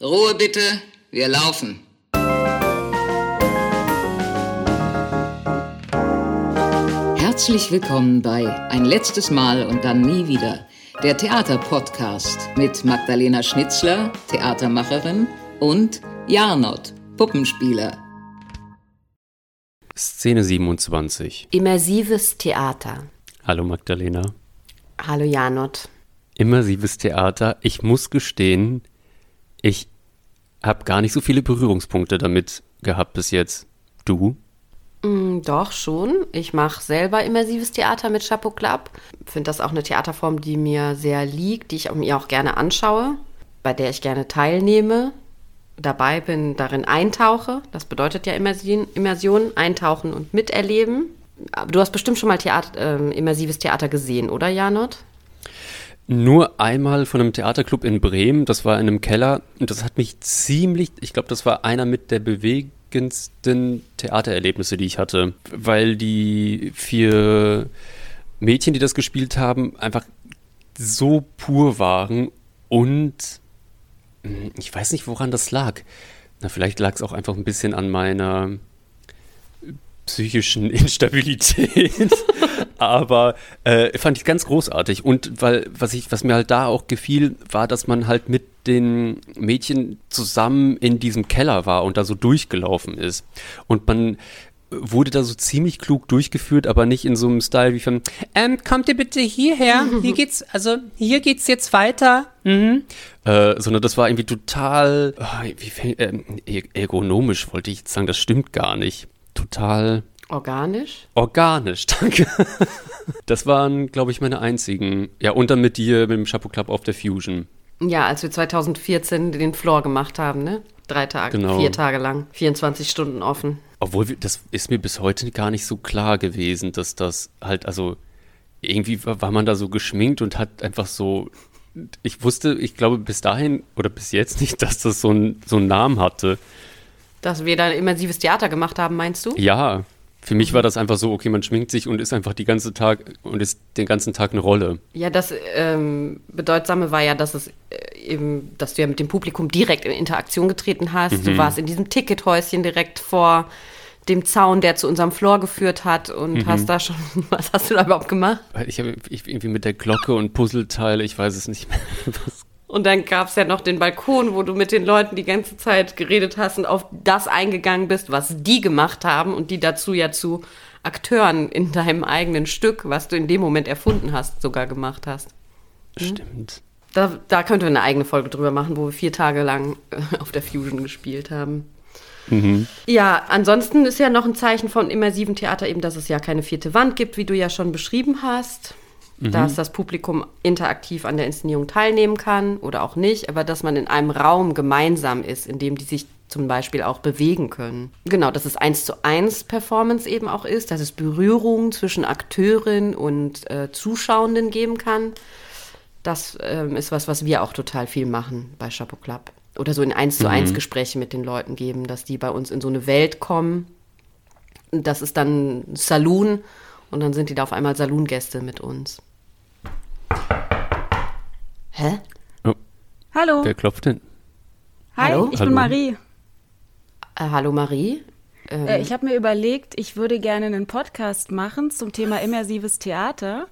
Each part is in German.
Ruhe bitte, wir laufen. Herzlich willkommen bei Ein letztes Mal und dann nie wieder, der Theaterpodcast mit Magdalena Schnitzler, Theatermacherin, und Jarnot, Puppenspieler. Szene 27. Immersives Theater. Hallo Magdalena. Hallo Janot. Immersives Theater. Ich muss gestehen, ich habe gar nicht so viele Berührungspunkte damit gehabt bis jetzt. Du? Mm, doch, schon. Ich mache selber immersives Theater mit Chapeau Club. Finde das auch eine Theaterform, die mir sehr liegt, die ich mir auch gerne anschaue, bei der ich gerne teilnehme, dabei bin, darin eintauche. Das bedeutet ja Immersion, Immersion eintauchen und miterleben. Du hast bestimmt schon mal Theater, äh, immersives Theater gesehen, oder Janot? Nur einmal von einem Theaterclub in Bremen, das war in einem Keller. Und das hat mich ziemlich, ich glaube, das war einer mit der bewegendsten Theatererlebnisse, die ich hatte, weil die vier Mädchen, die das gespielt haben, einfach so pur waren und hm, ich weiß nicht, woran das lag. Na, vielleicht lag es auch einfach ein bisschen an meiner psychischen Instabilität. Aber äh, fand ich ganz großartig. Und weil, was ich, was mir halt da auch gefiel, war, dass man halt mit den Mädchen zusammen in diesem Keller war und da so durchgelaufen ist. Und man wurde da so ziemlich klug durchgeführt, aber nicht in so einem Style wie von, ähm, kommt ihr bitte hierher? Hier geht's, also hier geht's jetzt weiter. Mhm. Äh, sondern das war irgendwie total, oh, wie, äh, ergonomisch wollte ich sagen, das stimmt gar nicht total Organisch? Organisch, danke. Das waren, glaube ich, meine einzigen. Ja, und dann mit dir, mit dem Chapeau Club auf der Fusion. Ja, als wir 2014 den Floor gemacht haben, ne? Drei Tage, genau. vier Tage lang, 24 Stunden offen. Obwohl, das ist mir bis heute gar nicht so klar gewesen, dass das halt, also irgendwie war man da so geschminkt und hat einfach so ich wusste, ich glaube bis dahin oder bis jetzt nicht, dass das so, ein, so einen Namen hatte. Dass wir da immersives Theater gemacht haben, meinst du? Ja, für mich war das einfach so, okay, man schminkt sich und ist einfach die ganze Tag und ist den ganzen Tag eine Rolle. Ja, das ähm, Bedeutsame war ja, dass es äh, eben, dass du ja mit dem Publikum direkt in Interaktion getreten hast. Mhm. Du warst in diesem Tickethäuschen direkt vor dem Zaun, der zu unserem Floor geführt hat und mhm. hast da schon, was hast du da überhaupt gemacht? Ich habe irgendwie mit der Glocke und Puzzleteile, ich weiß es nicht mehr. Was und dann gab es ja noch den Balkon, wo du mit den Leuten die ganze Zeit geredet hast und auf das eingegangen bist, was die gemacht haben und die dazu ja zu Akteuren in deinem eigenen Stück, was du in dem Moment erfunden hast, sogar gemacht hast. Hm? Stimmt. Da, da könnte wir eine eigene Folge drüber machen, wo wir vier Tage lang auf der Fusion gespielt haben. Mhm. Ja, ansonsten ist ja noch ein Zeichen von immersiven Theater eben, dass es ja keine vierte Wand gibt, wie du ja schon beschrieben hast mhm. dass das Publikum interaktiv an der Inszenierung teilnehmen kann oder auch nicht, aber dass man in einem Raum gemeinsam ist, in dem die sich zum Beispiel auch bewegen können. Genau, dass es eins zu eins Performance eben auch ist, dass es Berührungen zwischen Akteurin und äh, Zuschauenden geben kann. Das ähm, ist was, was wir auch total viel machen bei Chapeau Club. Oder so in eins zu eins mhm. Gespräche mit den Leuten geben, dass die bei uns in so eine Welt kommen. Das ist dann Saloon und dann sind die da auf einmal Saloongäste mit uns. Hä? Oh. Hallo. Wer klopft denn? Hi, hallo? ich hallo. bin Marie. Äh, hallo Marie. Ähm, äh, ich habe mir überlegt, ich würde gerne einen Podcast machen zum Thema immersives Theater.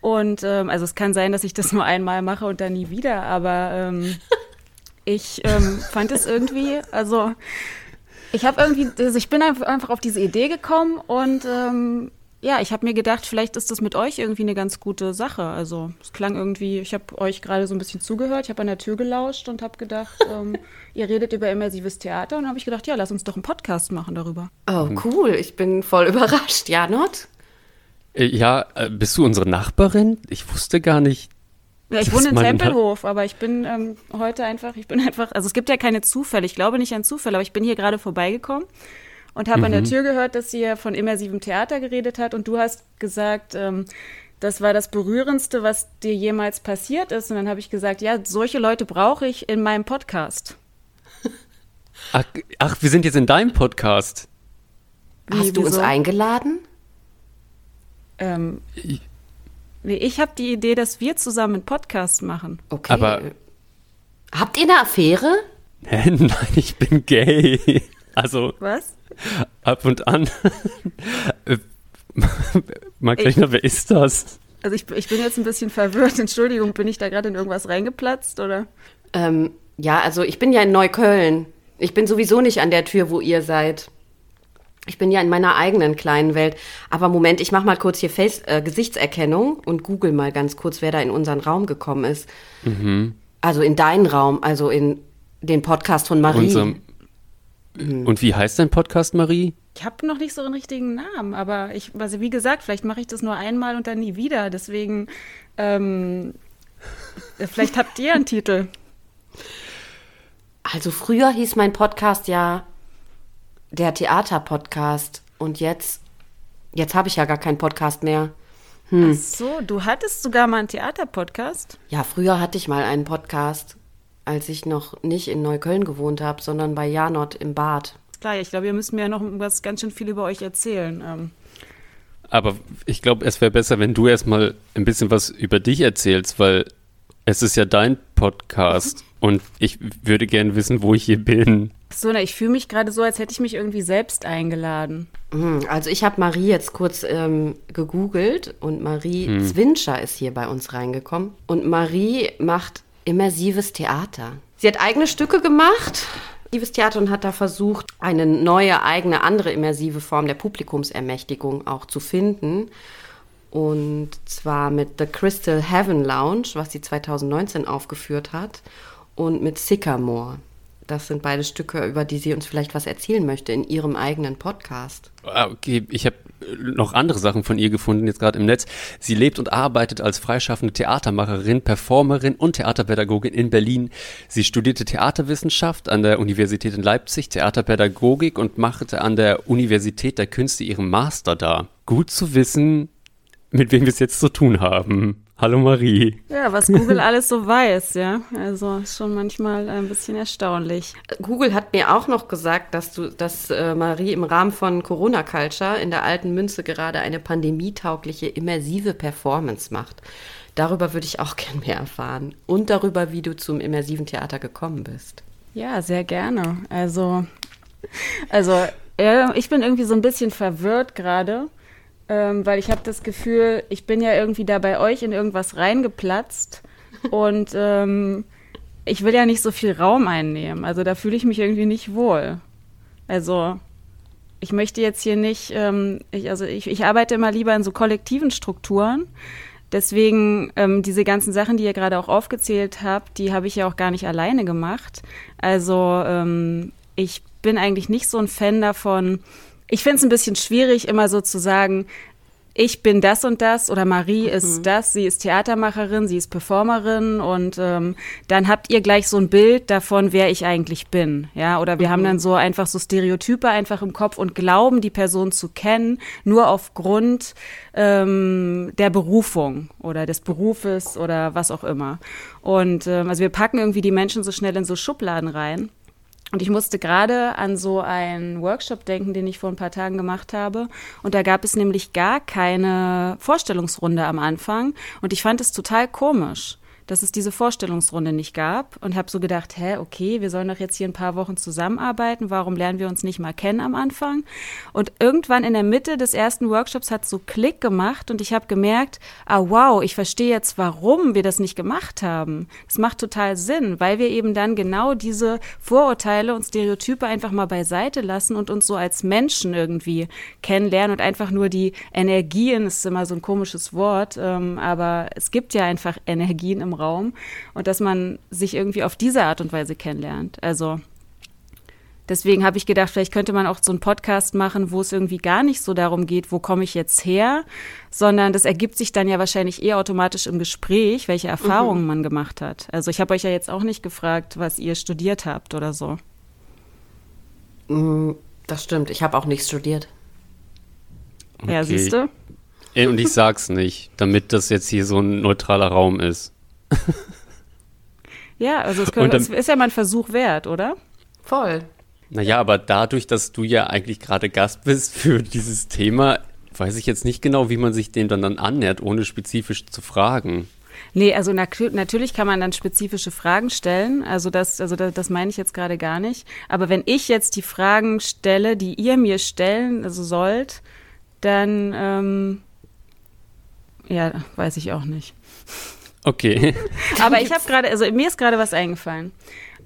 Und ähm, also es kann sein, dass ich das nur einmal mache und dann nie wieder, aber ähm, ich ähm, fand es irgendwie, also ich habe irgendwie, also ich bin einfach auf diese Idee gekommen und ähm, ja, ich habe mir gedacht, vielleicht ist das mit euch irgendwie eine ganz gute Sache. Also es klang irgendwie, ich habe euch gerade so ein bisschen zugehört, ich habe an der Tür gelauscht und habe gedacht, ähm, ihr redet über immersives Theater und habe ich gedacht, ja, lass uns doch einen Podcast machen darüber. Oh, cool, ich bin voll überrascht. Ja, Not? Äh, ja, äh, bist du unsere Nachbarin? Ich wusste gar nicht. Ja, ich wohne in Tempelhof, aber ich bin ähm, heute einfach, ich bin einfach, also es gibt ja keine Zufälle, ich glaube nicht an Zufälle, aber ich bin hier gerade vorbeigekommen und habe mhm. an der mhm. Tür gehört, dass sie ja von immersivem Theater geredet hat und du hast gesagt, ähm, das war das Berührendste, was dir jemals passiert ist. Und dann habe ich gesagt, ja, solche Leute brauche ich in meinem Podcast. Ach, ach, wir sind jetzt in deinem Podcast. Hast Wie, du uns eingeladen? Ähm, ich, nee, ich habe die Idee, dass wir zusammen einen Podcast machen. Okay. Aber habt ihr eine Affäre? Hä? Nein, ich bin gay. Also. Was? Ab und an. Magdalena, wer ist das? Also ich, ich bin jetzt ein bisschen verwirrt. Entschuldigung, bin ich da gerade in irgendwas reingeplatzt oder? Ähm, ja, also ich bin ja in Neukölln. Ich bin sowieso nicht an der Tür, wo ihr seid. Ich bin ja in meiner eigenen kleinen Welt. Aber Moment, ich mache mal kurz hier Face, äh, Gesichtserkennung und google mal ganz kurz, wer da in unseren Raum gekommen ist. Mhm. Also in deinen Raum, also in den Podcast von Marie. Unserem und wie heißt dein Podcast, Marie? Ich habe noch nicht so einen richtigen Namen, aber ich, also wie gesagt, vielleicht mache ich das nur einmal und dann nie wieder. Deswegen, ähm, vielleicht habt ihr einen Titel. Also früher hieß mein Podcast ja der Theater-Podcast und jetzt, jetzt habe ich ja gar keinen Podcast mehr. Hm. Ach so, du hattest sogar mal einen Theater-Podcast? Ja, früher hatte ich mal einen Podcast als ich noch nicht in Neukölln gewohnt habe, sondern bei Janot im Bad. Klar, ich glaube, ihr müsst mir ja noch was ganz schön viel über euch erzählen. Ähm. Aber ich glaube, es wäre besser, wenn du erstmal ein bisschen was über dich erzählst, weil es ist ja dein Podcast und ich würde gerne wissen, wo ich hier bin. So, na, ich fühle mich gerade so, als hätte ich mich irgendwie selbst eingeladen. Mhm, also ich habe Marie jetzt kurz ähm, gegoogelt und Marie hm. Zwinscher ist hier bei uns reingekommen. Und Marie macht immersives Theater. Sie hat eigene Stücke gemacht, immersives Theater, und hat da versucht, eine neue, eigene, andere immersive Form der Publikumsermächtigung auch zu finden. Und zwar mit The Crystal Heaven Lounge, was sie 2019 aufgeführt hat, und mit Sycamore. Das sind beide Stücke, über die sie uns vielleicht was erzählen möchte in ihrem eigenen Podcast. Ah, okay, ich habe noch andere Sachen von ihr gefunden, jetzt gerade im Netz. Sie lebt und arbeitet als freischaffende Theatermacherin, Performerin und Theaterpädagogin in Berlin. Sie studierte Theaterwissenschaft an der Universität in Leipzig, Theaterpädagogik und machte an der Universität der Künste ihren Master da. Gut zu wissen, mit wem wir es jetzt zu tun haben. Hallo Marie. Ja, was Google alles so weiß, ja. Also ist schon manchmal ein bisschen erstaunlich. Google hat mir auch noch gesagt, dass du, dass äh, Marie im Rahmen von Corona Culture in der alten Münze gerade eine pandemietaugliche immersive Performance macht. Darüber würde ich auch gern mehr erfahren. Und darüber, wie du zum immersiven Theater gekommen bist. Ja, sehr gerne. Also, also ja, ich bin irgendwie so ein bisschen verwirrt gerade ähm, weil ich habe das Gefühl, ich bin ja irgendwie da bei euch in irgendwas reingeplatzt und ähm, ich will ja nicht so viel Raum einnehmen. Also da fühle ich mich irgendwie nicht wohl. Also ich möchte jetzt hier nicht, ähm, ich, also ich, ich arbeite immer lieber in so kollektiven Strukturen. Deswegen ähm, diese ganzen Sachen, die ihr gerade auch aufgezählt habt, die habe ich ja auch gar nicht alleine gemacht. Also ähm, ich bin eigentlich nicht so ein Fan davon, ich finde es ein bisschen schwierig, immer so zu sagen, ich bin das und das oder Marie mhm. ist das, sie ist Theatermacherin, sie ist Performerin und ähm, dann habt ihr gleich so ein Bild davon, wer ich eigentlich bin, ja, oder wir mhm. haben dann so einfach so Stereotype einfach im Kopf und glauben, die Person zu kennen, nur aufgrund ähm, der Berufung oder des Berufes oder was auch immer. Und ähm, also wir packen irgendwie die Menschen so schnell in so Schubladen rein. Und ich musste gerade an so einen Workshop denken, den ich vor ein paar Tagen gemacht habe. Und da gab es nämlich gar keine Vorstellungsrunde am Anfang. Und ich fand es total komisch dass es diese Vorstellungsrunde nicht gab und habe so gedacht, hä, okay, wir sollen doch jetzt hier ein paar Wochen zusammenarbeiten, warum lernen wir uns nicht mal kennen am Anfang? Und irgendwann in der Mitte des ersten Workshops hat so Klick gemacht und ich habe gemerkt, ah wow, ich verstehe jetzt, warum wir das nicht gemacht haben. Das macht total Sinn, weil wir eben dann genau diese Vorurteile und Stereotype einfach mal beiseite lassen und uns so als Menschen irgendwie kennenlernen und einfach nur die Energien, ist immer so ein komisches Wort, ähm, aber es gibt ja einfach Energien im Raum und dass man sich irgendwie auf diese Art und Weise kennenlernt. Also deswegen habe ich gedacht, vielleicht könnte man auch so einen Podcast machen, wo es irgendwie gar nicht so darum geht, wo komme ich jetzt her, sondern das ergibt sich dann ja wahrscheinlich eher automatisch im Gespräch, welche Erfahrungen mhm. man gemacht hat. Also ich habe euch ja jetzt auch nicht gefragt, was ihr studiert habt oder so. Mm, das stimmt, ich habe auch nichts studiert. Okay. Ja, siehst du? Und ich sag's nicht, damit das jetzt hier so ein neutraler Raum ist. ja, also es, können, dann, es ist ja mal ein Versuch wert, oder? Voll. Naja, aber dadurch, dass du ja eigentlich gerade Gast bist für dieses Thema, weiß ich jetzt nicht genau, wie man sich dem dann, dann annähert, ohne spezifisch zu fragen. Nee, also natürlich kann man dann spezifische Fragen stellen. Also das, also das, das meine ich jetzt gerade gar nicht. Aber wenn ich jetzt die Fragen stelle, die ihr mir stellen also sollt, dann ähm, ja, weiß ich auch nicht. Okay. Aber ich habe gerade, also mir ist gerade was eingefallen.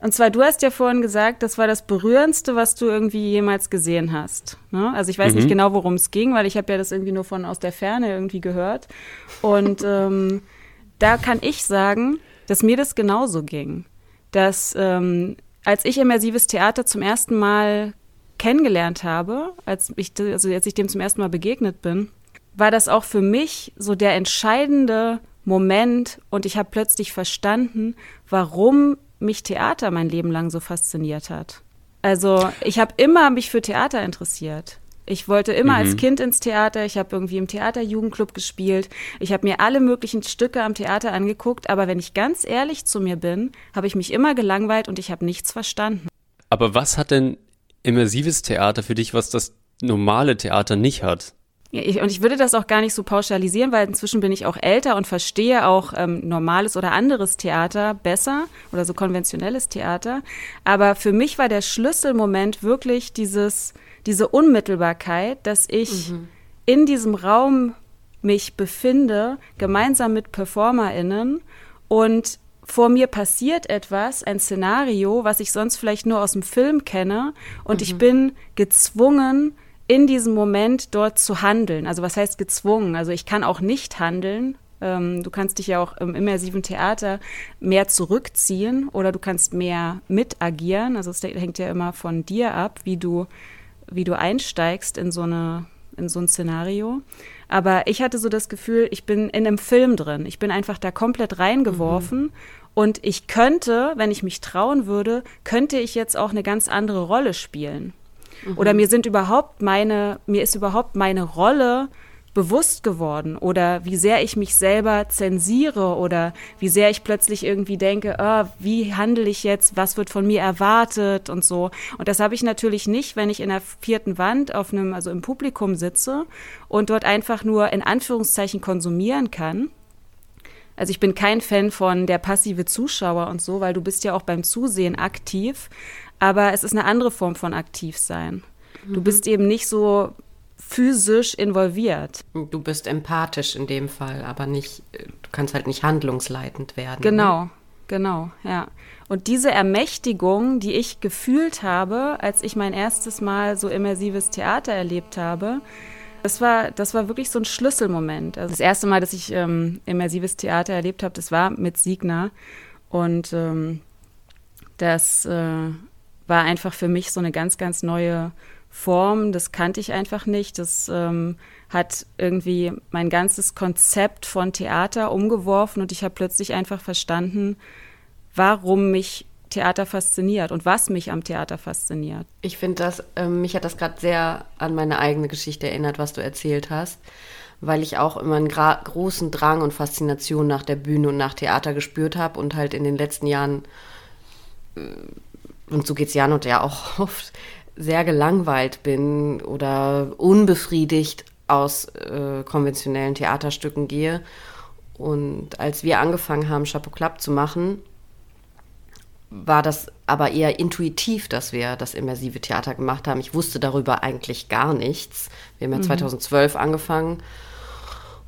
Und zwar, du hast ja vorhin gesagt, das war das Berührendste, was du irgendwie jemals gesehen hast. Ne? Also ich weiß mhm. nicht genau, worum es ging, weil ich habe ja das irgendwie nur von aus der Ferne irgendwie gehört. Und ähm, da kann ich sagen, dass mir das genauso ging. Dass ähm, als ich immersives Theater zum ersten Mal kennengelernt habe, als ich, also als ich dem zum ersten Mal begegnet bin, war das auch für mich so der entscheidende Moment und ich habe plötzlich verstanden, warum mich Theater mein Leben lang so fasziniert hat. Also ich habe immer mich für Theater interessiert. Ich wollte immer mhm. als Kind ins Theater. Ich habe irgendwie im Theaterjugendclub gespielt. Ich habe mir alle möglichen Stücke am Theater angeguckt. Aber wenn ich ganz ehrlich zu mir bin, habe ich mich immer gelangweilt und ich habe nichts verstanden. Aber was hat denn immersives Theater für dich, was das normale Theater nicht hat? Ich, und ich würde das auch gar nicht so pauschalisieren, weil inzwischen bin ich auch älter und verstehe auch ähm, normales oder anderes Theater besser oder so konventionelles Theater. Aber für mich war der Schlüsselmoment wirklich dieses, diese Unmittelbarkeit, dass ich mhm. in diesem Raum mich befinde, gemeinsam mit PerformerInnen und vor mir passiert etwas, ein Szenario, was ich sonst vielleicht nur aus dem Film kenne und mhm. ich bin gezwungen, in diesem Moment dort zu handeln. Also was heißt gezwungen? Also ich kann auch nicht handeln. Ähm, du kannst dich ja auch im immersiven Theater mehr zurückziehen oder du kannst mehr mitagieren. Also es hängt ja immer von dir ab, wie du, wie du einsteigst in so eine in so ein Szenario. Aber ich hatte so das Gefühl, ich bin in einem Film drin. Ich bin einfach da komplett reingeworfen. Mhm. Und ich könnte, wenn ich mich trauen würde, könnte ich jetzt auch eine ganz andere Rolle spielen. Mhm. Oder mir sind überhaupt meine, mir ist überhaupt meine Rolle bewusst geworden oder wie sehr ich mich selber zensiere oder wie sehr ich plötzlich irgendwie denke, oh, wie handle ich jetzt, was wird von mir erwartet und so. Und das habe ich natürlich nicht, wenn ich in der vierten Wand auf einem, also im Publikum sitze und dort einfach nur in Anführungszeichen konsumieren kann. Also ich bin kein Fan von der passive Zuschauer und so, weil du bist ja auch beim Zusehen aktiv aber es ist eine andere Form von Aktivsein. Mhm. Du bist eben nicht so physisch involviert. Du bist empathisch in dem Fall, aber nicht, du kannst halt nicht handlungsleitend werden. Ne? Genau, ne? genau, ja. Und diese Ermächtigung, die ich gefühlt habe, als ich mein erstes Mal so immersives Theater erlebt habe, das war, das war wirklich so ein Schlüsselmoment. Also das erste Mal, dass ich ähm, immersives Theater erlebt habe, das war mit Signa. Und ähm, das äh, war einfach für mich so eine ganz, ganz neue Form. Das kannte ich einfach nicht. Das ähm, hat irgendwie mein ganzes Konzept von Theater umgeworfen und ich habe plötzlich einfach verstanden, warum mich Theater fasziniert und was mich am Theater fasziniert. Ich finde das, äh, mich hat das gerade sehr an meine eigene Geschichte erinnert, was du erzählt hast, weil ich auch immer einen großen Drang und Faszination nach der Bühne und nach Theater gespürt habe und halt in den letzten Jahren äh, und so geht es Jan und ja auch oft, sehr gelangweilt bin oder unbefriedigt aus äh, konventionellen Theaterstücken gehe. Und als wir angefangen haben, Chapeau Club zu machen, war das aber eher intuitiv, dass wir das immersive Theater gemacht haben. Ich wusste darüber eigentlich gar nichts. Wir haben ja mhm. 2012 angefangen.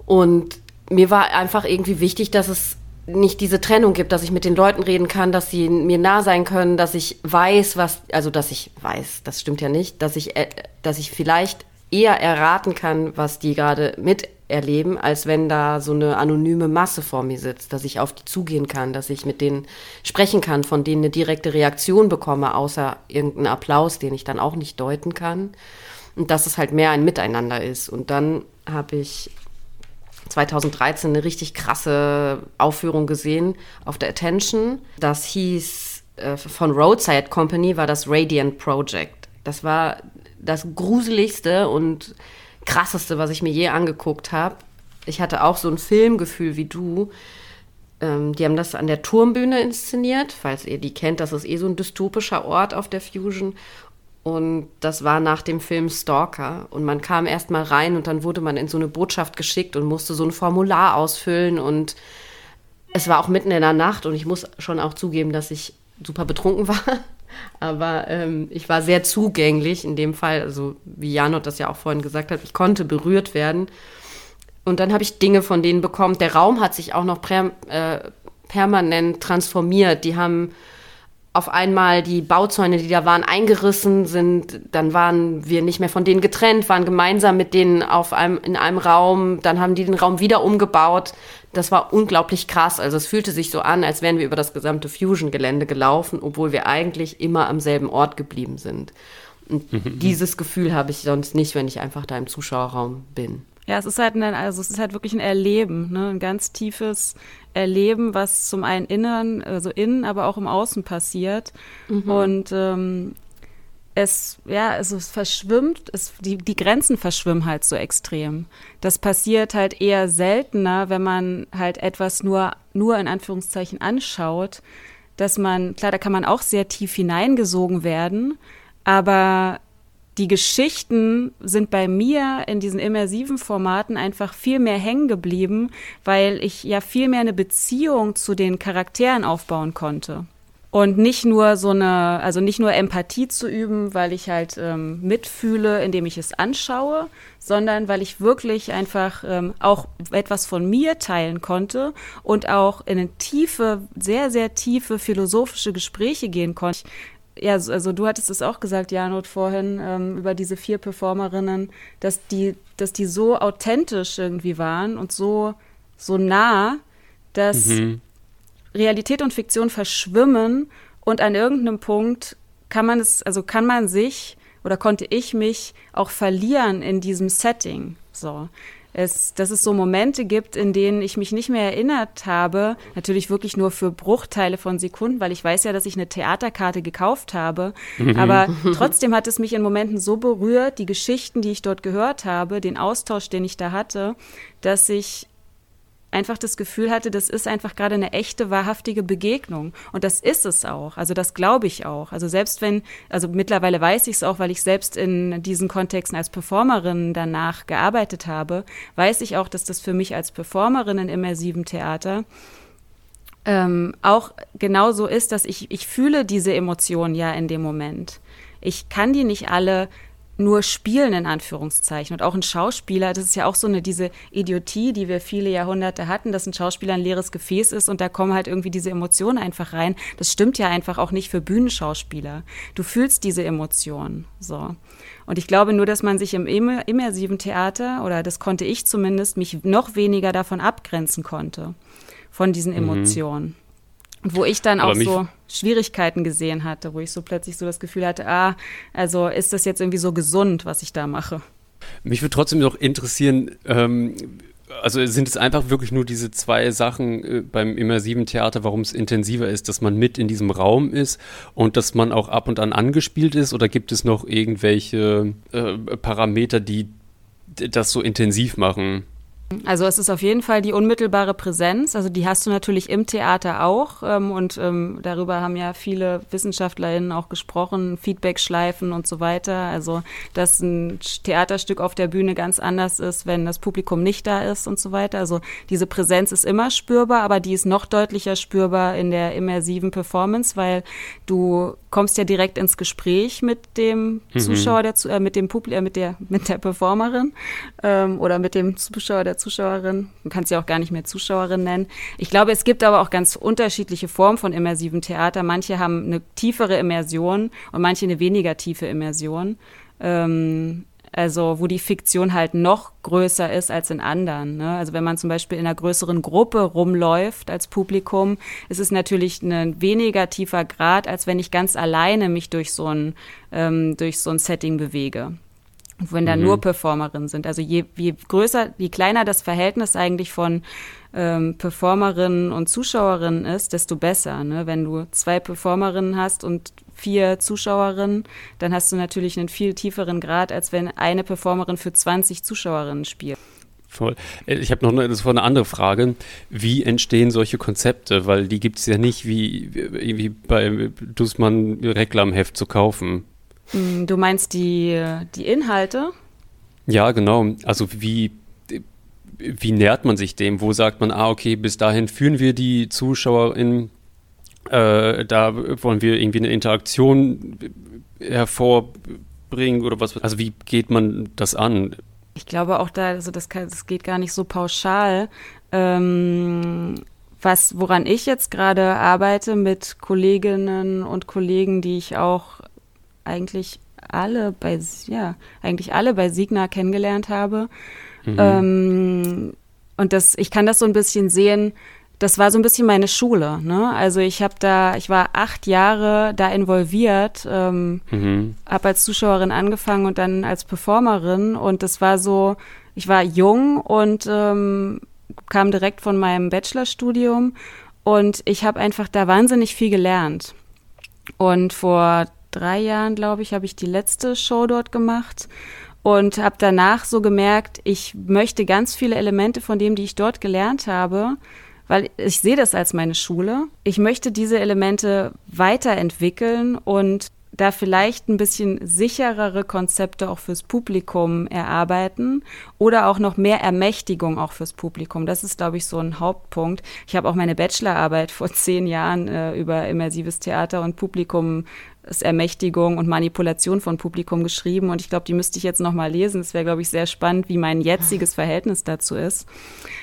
Und mir war einfach irgendwie wichtig, dass es nicht diese Trennung gibt, dass ich mit den Leuten reden kann, dass sie mir nah sein können, dass ich weiß, was, also dass ich weiß, das stimmt ja nicht, dass ich, äh, dass ich vielleicht eher erraten kann, was die gerade miterleben, als wenn da so eine anonyme Masse vor mir sitzt, dass ich auf die zugehen kann, dass ich mit denen sprechen kann, von denen eine direkte Reaktion bekomme, außer irgendeinen Applaus, den ich dann auch nicht deuten kann. Und dass es halt mehr ein Miteinander ist. Und dann habe ich 2013 eine richtig krasse Aufführung gesehen auf der Attention. Das hieß äh, von Roadside Company war das Radiant Project. Das war das gruseligste und krasseste, was ich mir je angeguckt habe. Ich hatte auch so ein Filmgefühl wie du. Ähm, die haben das an der Turmbühne inszeniert, falls ihr die kennt. Das ist eh so ein dystopischer Ort auf der Fusion. Und das war nach dem Film Stalker. Und man kam erst mal rein und dann wurde man in so eine Botschaft geschickt und musste so ein Formular ausfüllen. Und es war auch mitten in der Nacht und ich muss schon auch zugeben, dass ich super betrunken war. Aber ähm, ich war sehr zugänglich in dem Fall, also wie Janot das ja auch vorhin gesagt hat, ich konnte berührt werden. Und dann habe ich Dinge von denen bekommen. Der Raum hat sich auch noch per, äh, permanent transformiert. Die haben auf einmal die Bauzäune, die da waren, eingerissen sind. Dann waren wir nicht mehr von denen getrennt, waren gemeinsam mit denen auf einem, in einem Raum. Dann haben die den Raum wieder umgebaut. Das war unglaublich krass. Also es fühlte sich so an, als wären wir über das gesamte Fusion-Gelände gelaufen, obwohl wir eigentlich immer am selben Ort geblieben sind. Und mhm. dieses Gefühl habe ich sonst nicht, wenn ich einfach da im Zuschauerraum bin. Ja, es ist halt ein, also es ist halt wirklich ein Erleben, ne? ein ganz tiefes Erleben, was zum einen innen, also innen, aber auch im Außen passiert. Mhm. Und ähm, es, ja, also es verschwimmt, es, die, die Grenzen verschwimmen halt so extrem. Das passiert halt eher seltener, wenn man halt etwas nur, nur in Anführungszeichen anschaut, dass man, klar, da kann man auch sehr tief hineingesogen werden, aber die Geschichten sind bei mir in diesen immersiven Formaten einfach viel mehr hängen geblieben, weil ich ja viel mehr eine Beziehung zu den Charakteren aufbauen konnte. Und nicht nur so eine, also nicht nur Empathie zu üben, weil ich halt ähm, mitfühle, indem ich es anschaue, sondern weil ich wirklich einfach ähm, auch etwas von mir teilen konnte und auch in eine tiefe, sehr, sehr tiefe philosophische Gespräche gehen konnte ja, also du hattest es auch gesagt, Janot, vorhin ähm, über diese vier Performerinnen, dass die, dass die so authentisch irgendwie waren und so, so nah, dass mhm. Realität und Fiktion verschwimmen und an irgendeinem Punkt kann man es, also kann man sich oder konnte ich mich auch verlieren in diesem Setting. So es, dass es so Momente gibt, in denen ich mich nicht mehr erinnert habe, natürlich wirklich nur für Bruchteile von Sekunden, weil ich weiß ja, dass ich eine Theaterkarte gekauft habe, mhm. aber trotzdem hat es mich in Momenten so berührt, die Geschichten, die ich dort gehört habe, den Austausch, den ich da hatte, dass ich einfach das Gefühl hatte, das ist einfach gerade eine echte, wahrhaftige Begegnung. Und das ist es auch. Also das glaube ich auch. Also selbst wenn, also mittlerweile weiß ich es auch, weil ich selbst in diesen Kontexten als Performerin danach gearbeitet habe, weiß ich auch, dass das für mich als Performerin in immersivem Theater ähm, auch genauso ist, dass ich, ich fühle diese Emotionen ja in dem Moment. Ich kann die nicht alle nur spielen in Anführungszeichen und auch ein Schauspieler, das ist ja auch so eine diese Idiotie, die wir viele Jahrhunderte hatten, dass ein Schauspieler ein leeres Gefäß ist und da kommen halt irgendwie diese Emotionen einfach rein. Das stimmt ja einfach auch nicht für Bühnenschauspieler. Du fühlst diese Emotionen, so. Und ich glaube nur, dass man sich im immersiven Theater oder das konnte ich zumindest mich noch weniger davon abgrenzen konnte von diesen mhm. Emotionen. Mhm. Und wo ich dann auch so Schwierigkeiten gesehen hatte, wo ich so plötzlich so das Gefühl hatte, ah, also ist das jetzt irgendwie so gesund, was ich da mache. Mich würde trotzdem noch interessieren, ähm, also sind es einfach wirklich nur diese zwei Sachen äh, beim immersiven Theater, warum es intensiver ist, dass man mit in diesem Raum ist und dass man auch ab und an angespielt ist? Oder gibt es noch irgendwelche äh, Parameter, die das so intensiv machen? Also es ist auf jeden Fall die unmittelbare Präsenz. Also die hast du natürlich im Theater auch. Ähm, und ähm, darüber haben ja viele WissenschaftlerInnen auch gesprochen, Feedback-Schleifen und so weiter. Also dass ein Theaterstück auf der Bühne ganz anders ist, wenn das Publikum nicht da ist und so weiter. Also diese Präsenz ist immer spürbar, aber die ist noch deutlicher spürbar in der immersiven Performance, weil du kommst ja direkt ins Gespräch mit dem mhm. Zuschauer, der, äh, mit dem Publikum, äh, mit der, mit der Performerin ähm, oder mit dem Zuschauer, der Zuschauerin. Man kann sie auch gar nicht mehr Zuschauerin nennen. Ich glaube, es gibt aber auch ganz unterschiedliche Formen von immersivem Theater. Manche haben eine tiefere Immersion und manche eine weniger tiefe Immersion. Ähm, also wo die Fiktion halt noch größer ist als in anderen. Ne? Also wenn man zum Beispiel in einer größeren Gruppe rumläuft als Publikum, ist es natürlich ein weniger tiefer Grad, als wenn ich ganz alleine mich durch so ein, ähm, durch so ein Setting bewege. Und wenn da mhm. nur Performerinnen sind. Also je, je größer, je kleiner das Verhältnis eigentlich von ähm, Performerinnen und Zuschauerinnen ist, desto besser. Ne? Wenn du zwei Performerinnen hast und vier Zuschauerinnen, dann hast du natürlich einen viel tieferen Grad, als wenn eine Performerin für 20 Zuschauerinnen spielt. Voll. Äh, ich habe noch eine, das war eine andere Frage. Wie entstehen solche Konzepte? Weil die gibt es ja nicht wie, wie bei Dussmann Reklamheft zu kaufen. Mm, du meinst die, die Inhalte? Ja, genau. Also wie wie nähert man sich dem? Wo sagt man, ah, okay, bis dahin führen wir die ZuschauerInnen, äh, da wollen wir irgendwie eine Interaktion hervorbringen oder was? Also wie geht man das an? Ich glaube auch da, also das, kann, das geht gar nicht so pauschal. Ähm, was, woran ich jetzt gerade arbeite mit Kolleginnen und Kollegen, die ich auch eigentlich alle bei, ja, eigentlich alle bei Signa kennengelernt habe. Mhm. Ähm, und das, ich kann das so ein bisschen sehen, das war so ein bisschen meine Schule. Ne? Also ich habe da, ich war acht Jahre da involviert, ähm, mhm. habe als Zuschauerin angefangen und dann als Performerin und das war so, ich war jung und ähm, kam direkt von meinem Bachelorstudium und ich habe einfach da wahnsinnig viel gelernt. Und vor drei Jahren, glaube ich, habe ich die letzte Show dort gemacht und habe danach so gemerkt, ich möchte ganz viele Elemente von dem, die ich dort gelernt habe, weil ich sehe das als meine Schule. Ich möchte diese Elemente weiterentwickeln und da vielleicht ein bisschen sicherere Konzepte auch fürs Publikum erarbeiten oder auch noch mehr Ermächtigung auch fürs Publikum. Das ist, glaube ich, so ein Hauptpunkt. Ich habe auch meine Bachelorarbeit vor zehn Jahren äh, über immersives Theater und Publikumsermächtigung und Manipulation von Publikum geschrieben und ich glaube, die müsste ich jetzt noch mal lesen. Es wäre, glaube ich, sehr spannend, wie mein jetziges Verhältnis dazu ist.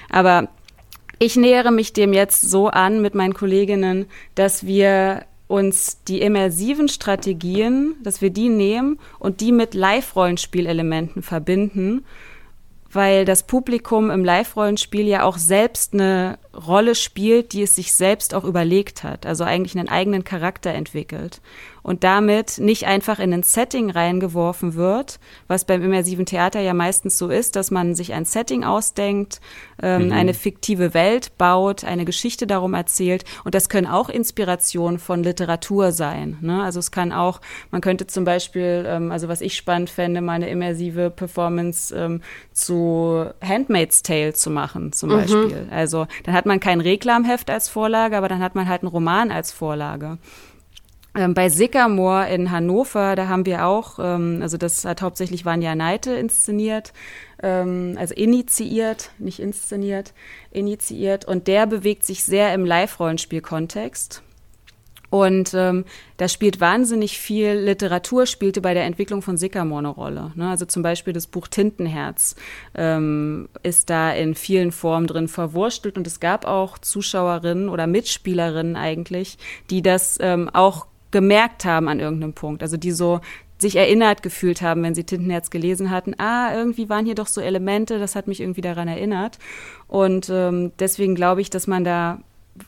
Aber ich nähere mich dem jetzt so an mit meinen Kolleginnen, dass wir uns die immersiven Strategien, dass wir die nehmen und die mit Live-Rollenspielelementen verbinden, weil das Publikum im Live-Rollenspiel ja auch selbst eine Rolle spielt, die es sich selbst auch überlegt hat, also eigentlich einen eigenen Charakter entwickelt und damit nicht einfach in ein Setting reingeworfen wird, was beim immersiven Theater ja meistens so ist, dass man sich ein Setting ausdenkt, ähm, mhm. eine fiktive Welt baut, eine Geschichte darum erzählt und das können auch Inspirationen von Literatur sein. Ne? Also es kann auch, man könnte zum Beispiel, ähm, also was ich spannend fände, mal eine immersive Performance ähm, zu Handmaid's Tale zu machen zum mhm. Beispiel. Also dann hat man kein Reklamheft als Vorlage, aber dann hat man halt einen Roman als Vorlage. Ähm, bei Sickermoor in Hannover, da haben wir auch, ähm, also das hat hauptsächlich Vanja Neite inszeniert, ähm, also initiiert, nicht inszeniert, initiiert. Und der bewegt sich sehr im Live-Rollenspiel-Kontext. Und ähm, da spielt wahnsinnig viel Literatur, spielte bei der Entwicklung von Sycamore eine Rolle. Ne? Also zum Beispiel das Buch Tintenherz ähm, ist da in vielen Formen drin verwurstelt und es gab auch Zuschauerinnen oder Mitspielerinnen eigentlich, die das ähm, auch gemerkt haben an irgendeinem Punkt. Also die so sich erinnert gefühlt haben, wenn sie Tintenherz gelesen hatten, ah, irgendwie waren hier doch so Elemente, das hat mich irgendwie daran erinnert. Und ähm, deswegen glaube ich, dass man da,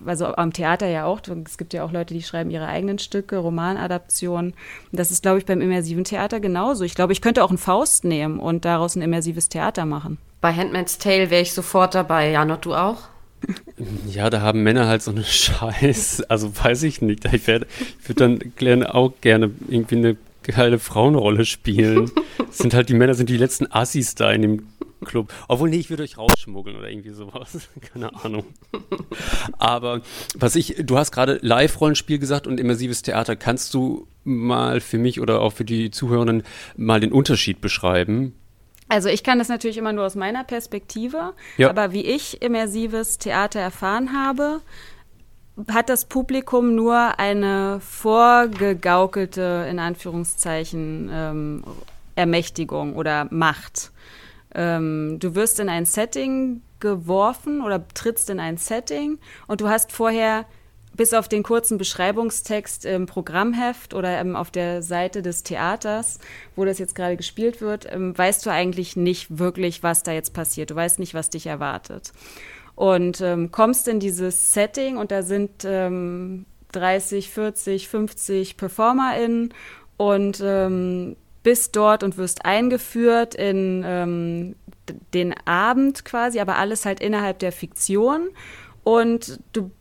also am Theater ja auch, es gibt ja auch Leute, die schreiben ihre eigenen Stücke, Romanadaptionen. Das ist, glaube ich, beim immersiven Theater genauso. Ich glaube, ich könnte auch einen Faust nehmen und daraus ein immersives Theater machen. Bei Handmaid's Tale wäre ich sofort dabei. Janot, du auch? Ja, da haben Männer halt so eine Scheiß, also weiß ich nicht. Ich, werde, ich würde dann gerne auch gerne irgendwie eine geile Frauenrolle spielen. sind halt die Männer, sind die letzten Assis da in dem Club. Obwohl, nee, ich würde euch rausschmuggeln oder irgendwie sowas. Keine Ahnung. Aber was ich, du hast gerade Live-Rollenspiel gesagt und immersives Theater. Kannst du mal für mich oder auch für die Zuhörenden mal den Unterschied beschreiben? Also ich kann das natürlich immer nur aus meiner Perspektive, ja. aber wie ich immersives Theater erfahren habe, hat das Publikum nur eine vorgegaukelte, in Anführungszeichen, ähm, Ermächtigung oder Macht. Ähm, du wirst in ein Setting geworfen oder trittst in ein Setting und du hast vorher bis auf den kurzen Beschreibungstext im Programmheft oder ähm, auf der Seite des Theaters, wo das jetzt gerade gespielt wird, ähm, weißt du eigentlich nicht wirklich, was da jetzt passiert. Du weißt nicht, was dich erwartet. Und ähm, kommst in dieses Setting und da sind 30, 40, 50 PerformerInnen und ähm, bist dort und wirst eingeführt in ähm, den Abend quasi, aber alles halt innerhalb der Fiktion. Und du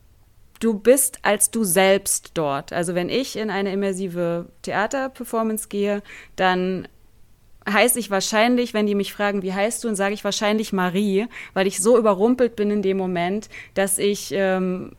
du bist als du selbst dort. Also wenn ich in eine immersive Theaterperformance gehe, dann heiße ich wahrscheinlich, wenn die mich fragen, wie heißt du, dann sage ich wahrscheinlich Marie, weil ich so überrumpelt bin in dem Moment, dass ich ähm,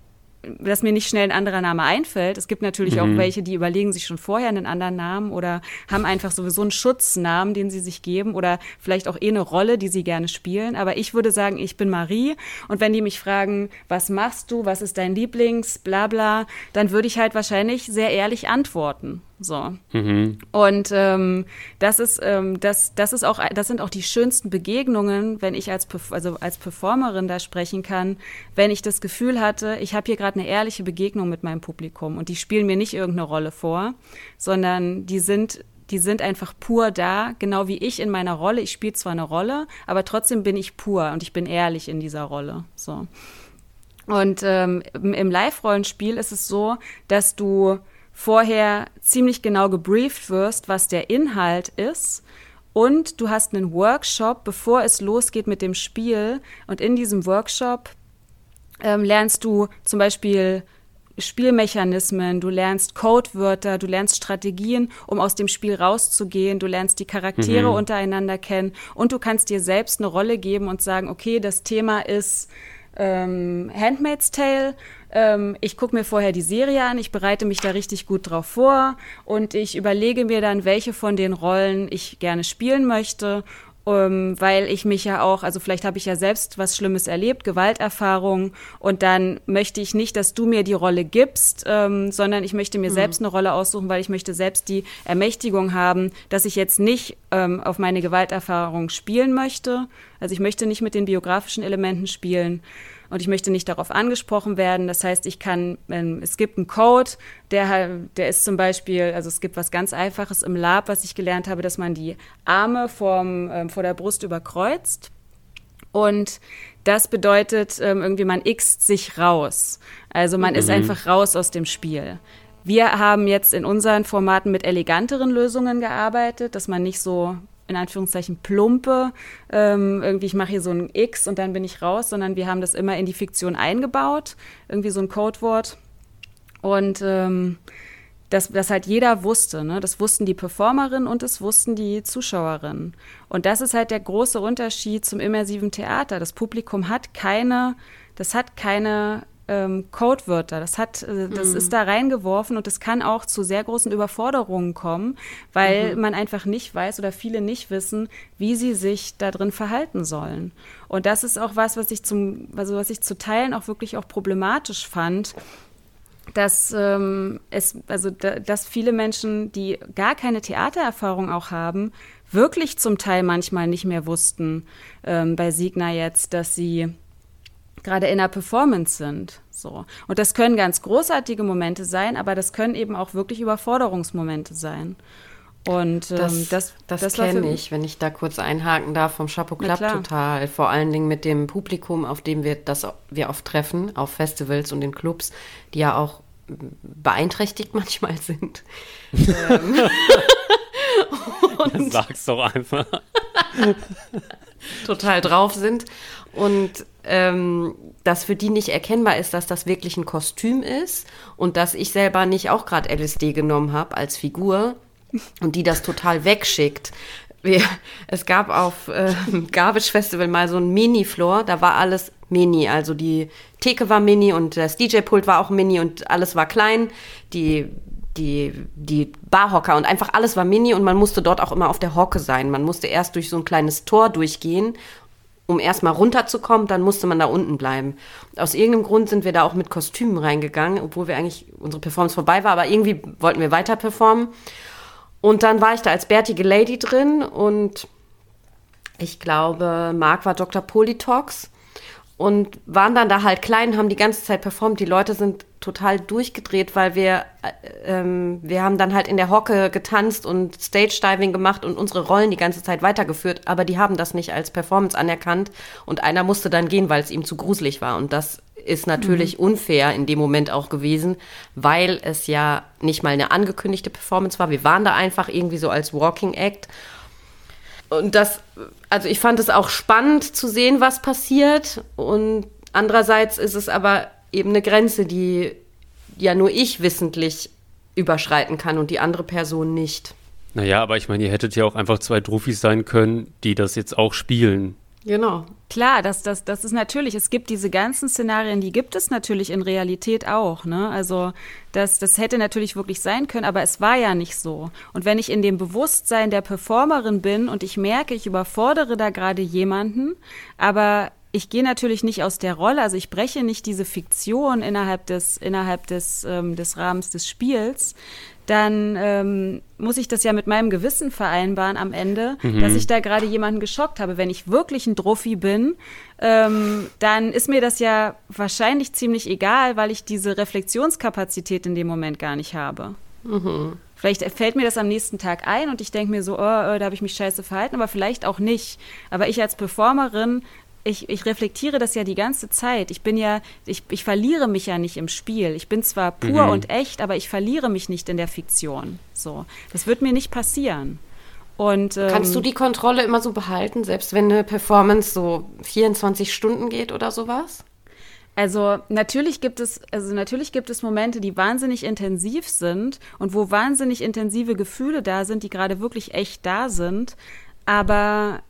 dass mir nicht schnell ein anderer Name einfällt. Es gibt natürlich mhm. auch welche, die überlegen sich schon vorher einen anderen Namen oder haben einfach sowieso einen Schutznamen, den sie sich geben oder vielleicht auch eh eine Rolle, die sie gerne spielen. Aber ich würde sagen, ich bin Marie und wenn die mich fragen, was machst du, was ist dein Lieblings, bla bla, dann würde ich halt wahrscheinlich sehr ehrlich antworten. So. Mhm. Und ähm, das ist, ähm, das, das ist auch, das sind auch die schönsten Begegnungen, wenn ich als, also als Performerin da sprechen kann, wenn ich das Gefühl hatte, ich habe hier gerade eine ehrliche Begegnung mit meinem Publikum und die spielen mir nicht irgendeine Rolle vor, sondern die sind die sind einfach pur da, genau wie ich in meiner Rolle. Ich spiele zwar eine Rolle, aber trotzdem bin ich pur und ich bin ehrlich in dieser Rolle. So. Und ähm, im Live-Rollenspiel ist es so, dass du vorher ziemlich genau gebrieft wirst, was der Inhalt ist. Und du hast einen Workshop, bevor es losgeht mit dem Spiel. Und in diesem Workshop ähm, lernst du zum Beispiel Spielmechanismen, du lernst Codewörter, du lernst Strategien, um aus dem Spiel rauszugehen, du lernst die Charaktere mhm. untereinander kennen und du kannst dir selbst eine Rolle geben und sagen, okay, das Thema ist ähm, Handmaid's Tale ähm, ich gucke mir vorher die Serie an, ich bereite mich da richtig gut drauf vor und ich überlege mir dann, welche von den Rollen ich gerne spielen möchte um, ähm, weil ich mich ja auch, also vielleicht habe ich ja selbst was Schlimmes erlebt, Gewalterfahrung, und dann möchte ich nicht, dass du mir die Rolle gibst, ähm, sondern ich möchte mir mhm. selbst eine Rolle aussuchen, weil ich möchte selbst die Ermächtigung haben, dass ich jetzt nicht ähm, auf meine Gewalterfahrung spielen möchte. Also ich möchte nicht mit den biografischen Elementen spielen, und ich möchte nicht darauf angesprochen werden. Das heißt, ich kann, ähm, es gibt einen Code, der, der ist zum Beispiel, also es gibt was ganz Einfaches im Lab, was ich gelernt habe, dass man die Arme vorm, ähm, vor der Brust überkreuzt. Und das bedeutet ähm, irgendwie, man x sich raus. Also man mhm. ist einfach raus aus dem Spiel. Wir haben jetzt in unseren Formaten mit eleganteren Lösungen gearbeitet, dass man nicht so in Anführungszeichen plumpe, ähm, irgendwie ich mache hier so ein X und dann bin ich raus, sondern wir haben das immer in die Fiktion eingebaut, irgendwie so ein Codewort. Und ähm, dass das halt jeder wusste, ne? Das wussten die Performerinnen und das wussten die Zuschauerinnen. Und das ist halt der große Unterschied zum immersiven Theater. Das Publikum hat keine, das hat keine ähm, Codewörter. Das hat, äh, das mhm. ist da reingeworfen und es kann auch zu sehr großen Überforderungen kommen, weil mhm. man einfach nicht weiß oder viele nicht wissen, wie sie sich da drin verhalten sollen. Und das ist auch was, was ich zum, also was ich zu Teilen auch wirklich auch problematisch fand, dass ähm, es, also da, dass viele Menschen, die gar keine Theatererfahrung auch haben, wirklich zum Teil manchmal nicht mehr wussten ähm, bei Signa jetzt, dass sie gerade in der Performance sind. So. Und das können ganz großartige Momente sein, aber das können eben auch wirklich Überforderungsmomente sein. Und ähm, das, das, das, das kenne ich, wenn ich da kurz einhaken darf, vom Chapeau Club total. Vor allen Dingen mit dem Publikum, auf dem wir das wir oft treffen, auf Festivals und in Clubs, die ja auch beeinträchtigt manchmal sind. ähm. und Sag's doch einfach. total drauf sind und ähm, dass für die nicht erkennbar ist, dass das wirklich ein Kostüm ist und dass ich selber nicht auch gerade LSD genommen habe als Figur und die das total wegschickt. Wir, es gab auf äh, Garbage Festival mal so ein Mini-Floor, da war alles Mini, also die Theke war Mini und das DJ-Pult war auch Mini und alles war klein, die die, die Barhocker und einfach alles war mini und man musste dort auch immer auf der Hocke sein. Man musste erst durch so ein kleines Tor durchgehen um erstmal runterzukommen, dann musste man da unten bleiben. Aus irgendeinem Grund sind wir da auch mit Kostümen reingegangen, obwohl wir eigentlich unsere Performance vorbei war, aber irgendwie wollten wir weiter performen. Und dann war ich da als bärtige Lady drin und ich glaube, Marc war Dr. Politox und waren dann da halt klein, haben die ganze Zeit performt. Die Leute sind total durchgedreht, weil wir, äh, ähm, wir haben dann halt in der Hocke getanzt und Stage-Diving gemacht und unsere Rollen die ganze Zeit weitergeführt, aber die haben das nicht als Performance anerkannt und einer musste dann gehen, weil es ihm zu gruselig war und das ist natürlich mhm. unfair in dem Moment auch gewesen, weil es ja nicht mal eine angekündigte Performance war. Wir waren da einfach irgendwie so als Walking Act und das, also ich fand es auch spannend zu sehen, was passiert. Und andererseits ist es aber eben eine Grenze, die ja nur ich wissentlich überschreiten kann und die andere Person nicht. Naja, aber ich meine, ihr hättet ja auch einfach zwei Drufis sein können, die das jetzt auch spielen. Genau. Klar, das, das, das ist natürlich, es gibt diese ganzen Szenarien, die gibt es natürlich in Realität auch. Ne? Also das, das hätte natürlich wirklich sein können, aber es war ja nicht so. Und wenn ich in dem Bewusstsein der Performerin bin und ich merke, ich überfordere da gerade jemanden, aber ich gehe natürlich nicht aus der Rolle, also ich breche nicht diese Fiktion innerhalb des, innerhalb des, ähm, des Rahmens des Spiels, dann ähm, muss ich das ja mit meinem Gewissen vereinbaren am Ende, mhm. dass ich da gerade jemanden geschockt habe. Wenn ich wirklich ein Druffi bin, ähm, dann ist mir das ja wahrscheinlich ziemlich egal, weil ich diese Reflexionskapazität in dem Moment gar nicht habe. Mhm. Vielleicht fällt mir das am nächsten Tag ein und ich denke mir so, oh, oh, da habe ich mich scheiße verhalten, aber vielleicht auch nicht. Aber ich als Performerin ich, ich reflektiere das ja die ganze Zeit. Ich bin ja, ich, ich verliere mich ja nicht im Spiel. Ich bin zwar pur mhm. und echt, aber ich verliere mich nicht in der Fiktion. So, das wird mir nicht passieren. Und, ähm, Kannst du die Kontrolle immer so behalten, selbst wenn eine Performance so 24 Stunden geht oder sowas? Also natürlich gibt es, also natürlich gibt es Momente, die wahnsinnig intensiv sind und wo wahnsinnig intensive Gefühle da sind, die gerade wirklich echt da sind. Aber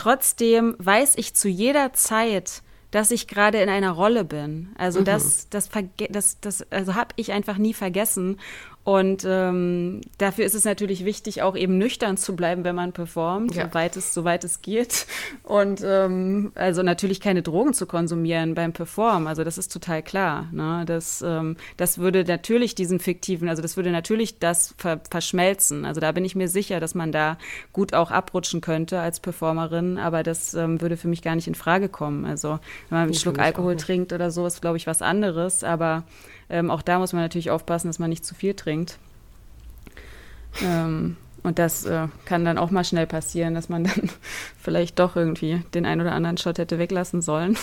Trotzdem weiß ich zu jeder Zeit, dass ich gerade in einer Rolle bin. Also mhm. das, das, das, das, also habe ich einfach nie vergessen. Und ähm, dafür ist es natürlich wichtig, auch eben nüchtern zu bleiben, wenn man performt, ja. soweit, es, soweit es geht. Und ähm, also natürlich keine Drogen zu konsumieren beim Performen. Also das ist total klar. Ne? Das, ähm, das würde natürlich diesen fiktiven, also das würde natürlich das ver verschmelzen. Also da bin ich mir sicher, dass man da gut auch abrutschen könnte als Performerin, aber das ähm, würde für mich gar nicht in Frage kommen. Also wenn man einen Schluck Alkohol trinkt oder so, ist, glaube ich, was anderes. Aber ähm, auch da muss man natürlich aufpassen, dass man nicht zu viel trinkt. Ähm, und das äh, kann dann auch mal schnell passieren, dass man dann vielleicht doch irgendwie den einen oder anderen Shot hätte weglassen sollen.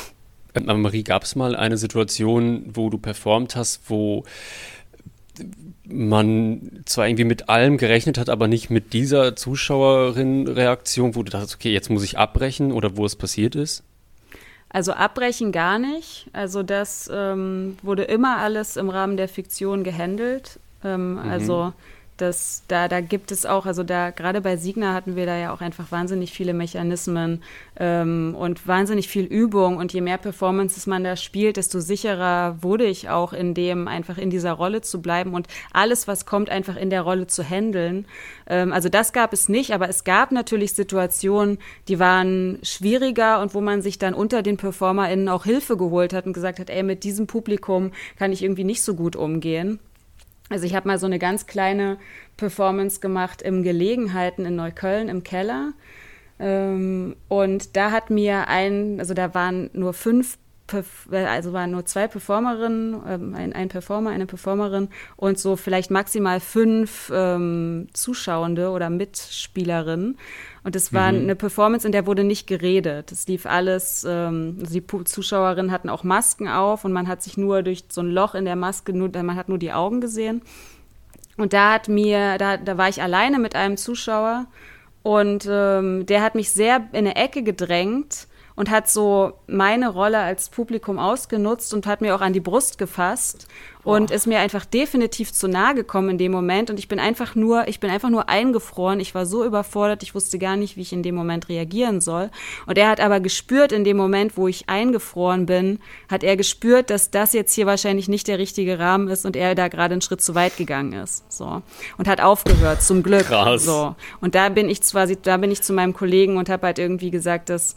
Marie, gab es mal eine Situation, wo du performt hast, wo man zwar irgendwie mit allem gerechnet hat, aber nicht mit dieser Zuschauerin-Reaktion, wo du dachtest, okay, jetzt muss ich abbrechen oder wo es passiert ist? Also abbrechen gar nicht. Also das ähm, wurde immer alles im Rahmen der Fiktion gehandelt. Ähm, mhm. Also das, da, da gibt es auch, also da gerade bei Signa hatten wir da ja auch einfach wahnsinnig viele Mechanismen ähm, und wahnsinnig viel Übung. Und je mehr Performances man da spielt, desto sicherer wurde ich auch in dem, einfach in dieser Rolle zu bleiben und alles, was kommt, einfach in der Rolle zu handeln. Ähm, also das gab es nicht, aber es gab natürlich Situationen, die waren schwieriger und wo man sich dann unter den PerformerInnen auch Hilfe geholt hat und gesagt hat, ey, mit diesem Publikum kann ich irgendwie nicht so gut umgehen. Also ich habe mal so eine ganz kleine Performance gemacht im Gelegenheiten in Neukölln im Keller. Ähm, und da hat mir ein, also da waren nur fünf also waren nur zwei Performerinnen, ähm, ein, ein, Performer, eine Performerin und so vielleicht maximal fünf ähm, Zuschauende oder Mitspielerinnen. Und es war mhm. eine Performance, in der wurde nicht geredet. Es lief alles, ähm, also die Zuschauerinnen hatten auch Masken auf und man hat sich nur durch so ein Loch in der Maske, nur, man hat nur die Augen gesehen. Und da hat mir, da, da war ich alleine mit einem Zuschauer und ähm, der hat mich sehr in eine Ecke gedrängt und hat so meine Rolle als Publikum ausgenutzt und hat mir auch an die Brust gefasst und ist mir einfach definitiv zu nahe gekommen in dem Moment und ich bin einfach nur, ich bin einfach nur eingefroren. Ich war so überfordert, ich wusste gar nicht, wie ich in dem Moment reagieren soll. Und er hat aber gespürt in dem Moment, wo ich eingefroren bin, hat er gespürt, dass das jetzt hier wahrscheinlich nicht der richtige Rahmen ist und er da gerade einen Schritt zu weit gegangen ist. So. Und hat aufgehört, zum Glück. Krass. So. Und da bin ich quasi, da bin ich zu meinem Kollegen und habe halt irgendwie gesagt, dass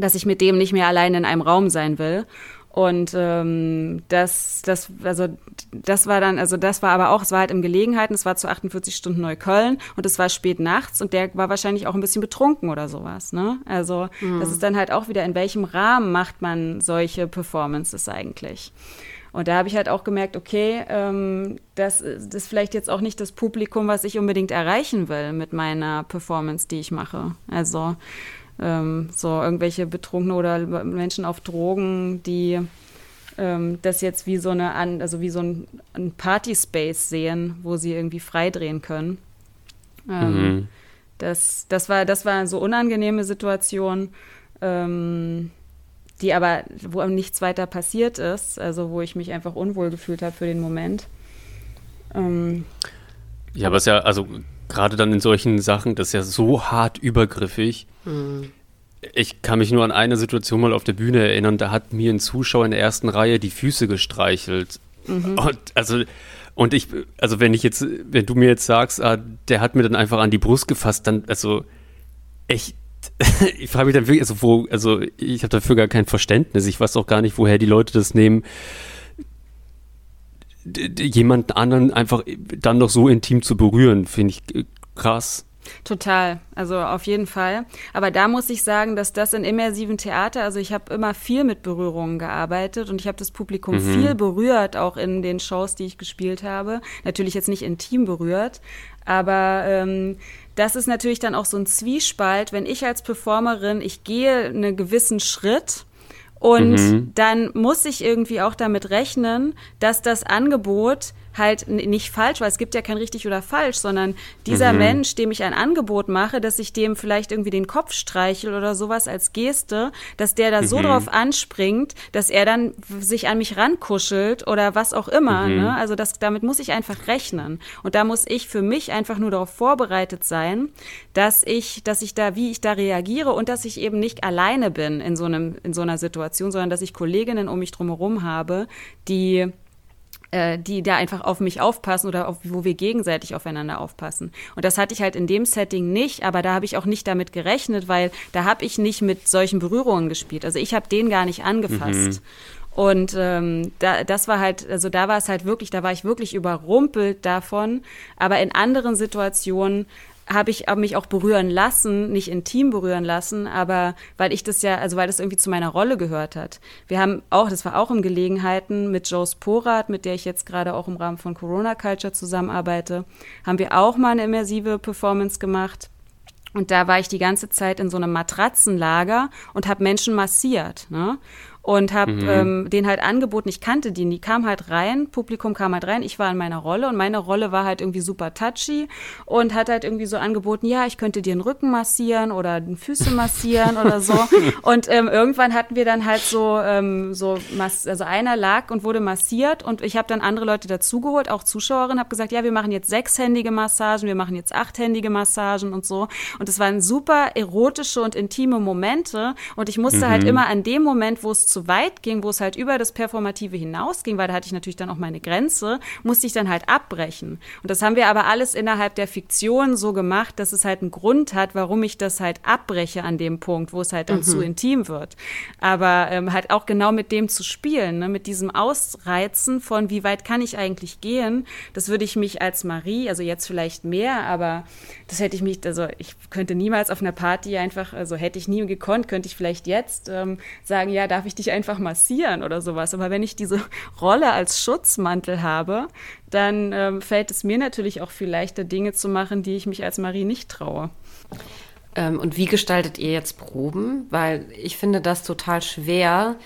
dass ich mit dem nicht mehr allein in einem Raum sein will. Und ähm, das, das, also das war dann, also das war aber auch, es war halt im Gelegenheiten, es war zu 48 Stunden Neukölln und es war spät nachts und der war wahrscheinlich auch ein bisschen betrunken oder sowas. Ne? Also mhm. das ist dann halt auch wieder, in welchem Rahmen macht man solche Performances eigentlich? Und da habe ich halt auch gemerkt, okay, ähm, das, das ist vielleicht jetzt auch nicht das Publikum, was ich unbedingt erreichen will mit meiner Performance, die ich mache. Also ähm, so irgendwelche Betrunkene oder Menschen auf Drogen, die ähm, das jetzt wie so eine, also wie so ein, ein Party-Space sehen, wo sie irgendwie freidrehen können. Ähm, mhm. das, das, war, das war so unangenehme Situation, ähm, die aber, wo nichts weiter passiert ist, also wo ich mich einfach unwohl gefühlt habe für den Moment. Ähm, ja, aber es ist ja, also gerade dann in solchen Sachen, das ist ja so hart übergriffig. Mhm. Ich kann mich nur an eine Situation mal auf der Bühne erinnern, da hat mir ein Zuschauer in der ersten Reihe die Füße gestreichelt. Mhm. Und also und ich, also wenn ich jetzt, wenn du mir jetzt sagst, ah, der hat mir dann einfach an die Brust gefasst, dann, also echt, ich frage mich dann wirklich, also wo, also ich habe dafür gar kein Verständnis. Ich weiß auch gar nicht, woher die Leute das nehmen, jemanden anderen einfach dann noch so intim zu berühren, finde ich äh, krass. Total, also auf jeden Fall. Aber da muss ich sagen, dass das in immersiven Theater, also ich habe immer viel mit Berührungen gearbeitet und ich habe das Publikum mhm. viel berührt, auch in den Shows, die ich gespielt habe. Natürlich jetzt nicht intim berührt, aber ähm, das ist natürlich dann auch so ein Zwiespalt, wenn ich als Performerin, ich gehe einen gewissen Schritt und mhm. dann muss ich irgendwie auch damit rechnen, dass das Angebot halt nicht falsch, weil es gibt ja kein richtig oder falsch, sondern dieser mhm. Mensch, dem ich ein Angebot mache, dass ich dem vielleicht irgendwie den Kopf streichel oder sowas als Geste, dass der da mhm. so drauf anspringt, dass er dann sich an mich rankuschelt oder was auch immer. Mhm. Ne? Also das, damit muss ich einfach rechnen. Und da muss ich für mich einfach nur darauf vorbereitet sein, dass ich, dass ich da, wie ich da reagiere und dass ich eben nicht alleine bin in so einem, in so einer Situation, sondern dass ich Kolleginnen um mich drumherum habe, die äh, die da einfach auf mich aufpassen oder auf, wo wir gegenseitig aufeinander aufpassen. Und das hatte ich halt in dem Setting nicht, aber da habe ich auch nicht damit gerechnet, weil da habe ich nicht mit solchen Berührungen gespielt. Also ich habe den gar nicht angefasst. Mhm. Und ähm, da, das war halt, also da war es halt wirklich, da war ich wirklich überrumpelt davon. Aber in anderen Situationen habe ich mich auch berühren lassen, nicht intim berühren lassen, aber weil ich das ja, also weil das irgendwie zu meiner Rolle gehört hat. Wir haben auch, das war auch in Gelegenheiten mit Joe Sporat, mit der ich jetzt gerade auch im Rahmen von Corona Culture zusammenarbeite, haben wir auch mal eine immersive Performance gemacht. Und da war ich die ganze Zeit in so einem Matratzenlager und habe Menschen massiert. Ne? Und habe mhm. ähm, den halt angeboten, ich kannte die, die kam halt rein, Publikum kam halt rein, ich war in meiner Rolle und meine Rolle war halt irgendwie super touchy und hat halt irgendwie so angeboten, ja, ich könnte dir den Rücken massieren oder den Füße massieren oder so und ähm, irgendwann hatten wir dann halt so, ähm, so also einer lag und wurde massiert und ich habe dann andere Leute dazugeholt, auch Zuschauerinnen, habe gesagt, ja, wir machen jetzt sechshändige Massagen, wir machen jetzt achthändige Massagen und so und es waren super erotische und intime Momente und ich musste halt mhm. halt immer an dem Moment, wo es zu weit ging, wo es halt über das Performative hinausging, weil da hatte ich natürlich dann auch meine Grenze, musste ich dann halt abbrechen. Und das haben wir aber alles innerhalb der Fiktion so gemacht, dass es halt einen Grund hat, warum ich das halt abbreche an dem Punkt, wo es halt dann mhm. zu intim wird. Aber ähm, halt auch genau mit dem zu spielen, ne? mit diesem Ausreizen von, wie weit kann ich eigentlich gehen, das würde ich mich als Marie, also jetzt vielleicht mehr, aber das hätte ich mich, also ich könnte niemals auf einer Party einfach, also hätte ich nie gekonnt, könnte ich vielleicht jetzt ähm, sagen, ja, darf ich dich einfach massieren oder sowas. Aber wenn ich diese Rolle als Schutzmantel habe, dann ähm, fällt es mir natürlich auch viel leichter, Dinge zu machen, die ich mich als Marie nicht traue. Ähm, und wie gestaltet ihr jetzt Proben? Weil ich finde das total schwer,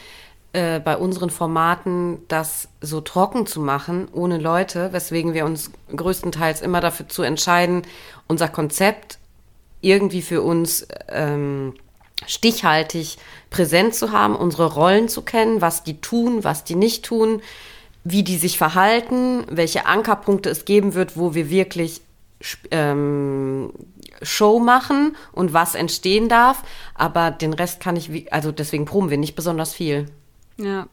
äh, bei unseren Formaten das so trocken zu machen, ohne Leute, weswegen wir uns größtenteils immer dafür zu entscheiden, unser Konzept irgendwie für uns ähm, stichhaltig präsent zu haben, unsere Rollen zu kennen, was die tun, was die nicht tun, wie die sich verhalten, welche Ankerpunkte es geben wird, wo wir wirklich ähm, Show machen und was entstehen darf. Aber den Rest kann ich, also deswegen proben wir nicht besonders viel. Ja.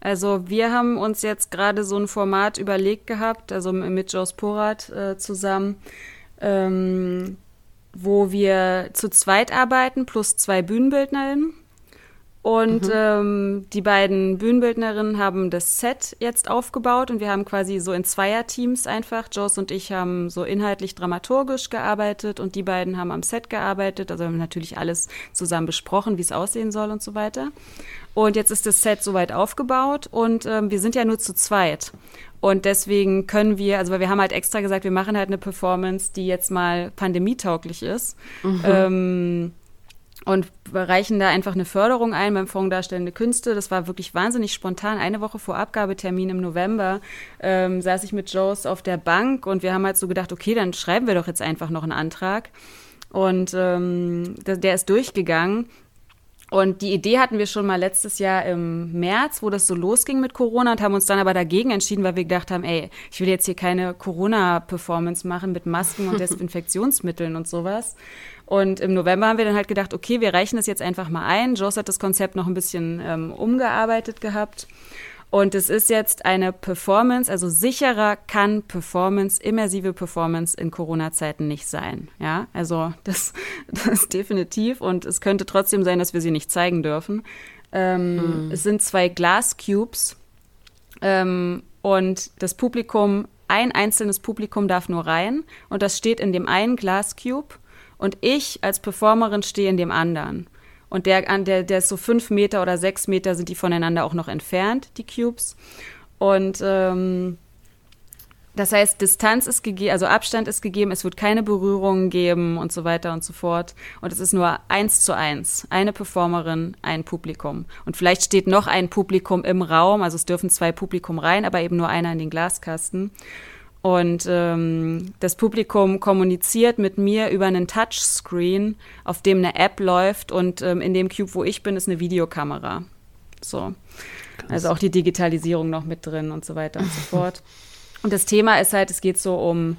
Also wir haben uns jetzt gerade so ein Format überlegt gehabt, also mit Joe Sporat äh, zusammen, ähm, wo wir zu zweit arbeiten plus zwei Bühnenbildnerinnen. Und mhm. ähm, die beiden Bühnenbildnerinnen haben das Set jetzt aufgebaut und wir haben quasi so in Zweierteams einfach. Joss und ich haben so inhaltlich dramaturgisch gearbeitet und die beiden haben am Set gearbeitet. Also haben natürlich alles zusammen besprochen, wie es aussehen soll und so weiter. Und jetzt ist das Set soweit aufgebaut und ähm, wir sind ja nur zu zweit. Und deswegen können wir, also weil wir haben halt extra gesagt, wir machen halt eine Performance, die jetzt mal pandemietauglich ist. Mhm. Ähm, und reichen da einfach eine Förderung ein beim Fonds Darstellende Künste. Das war wirklich wahnsinnig spontan. Eine Woche vor Abgabetermin im November ähm, saß ich mit Joes auf der Bank und wir haben halt so gedacht, okay, dann schreiben wir doch jetzt einfach noch einen Antrag. Und ähm, der, der ist durchgegangen. Und die Idee hatten wir schon mal letztes Jahr im März, wo das so losging mit Corona und haben uns dann aber dagegen entschieden, weil wir gedacht haben, ey, ich will jetzt hier keine Corona-Performance machen mit Masken und Desinfektionsmitteln und sowas. Und im November haben wir dann halt gedacht, okay, wir reichen das jetzt einfach mal ein. Joss hat das Konzept noch ein bisschen ähm, umgearbeitet gehabt. Und es ist jetzt eine Performance, also sicherer kann Performance, immersive Performance in Corona-Zeiten nicht sein. Ja, also das, das definitiv. Und es könnte trotzdem sein, dass wir sie nicht zeigen dürfen. Ähm, mhm. Es sind zwei Glascubes ähm, und das Publikum, ein einzelnes Publikum darf nur rein und das steht in dem einen Glascube und ich als Performerin stehe in dem anderen. Und der, der, der ist so fünf Meter oder sechs Meter sind die voneinander auch noch entfernt, die Cubes. Und ähm, das heißt, Distanz ist gegeben, also Abstand ist gegeben, es wird keine Berührungen geben und so weiter und so fort. Und es ist nur eins zu eins. Eine Performerin, ein Publikum. Und vielleicht steht noch ein Publikum im Raum, also es dürfen zwei Publikum rein, aber eben nur einer in den Glaskasten. Und ähm, das Publikum kommuniziert mit mir über einen Touchscreen, auf dem eine App läuft und ähm, in dem Cube, wo ich bin, ist eine Videokamera. So. Krass. Also auch die Digitalisierung noch mit drin und so weiter und so fort. Und das Thema ist halt, es geht so um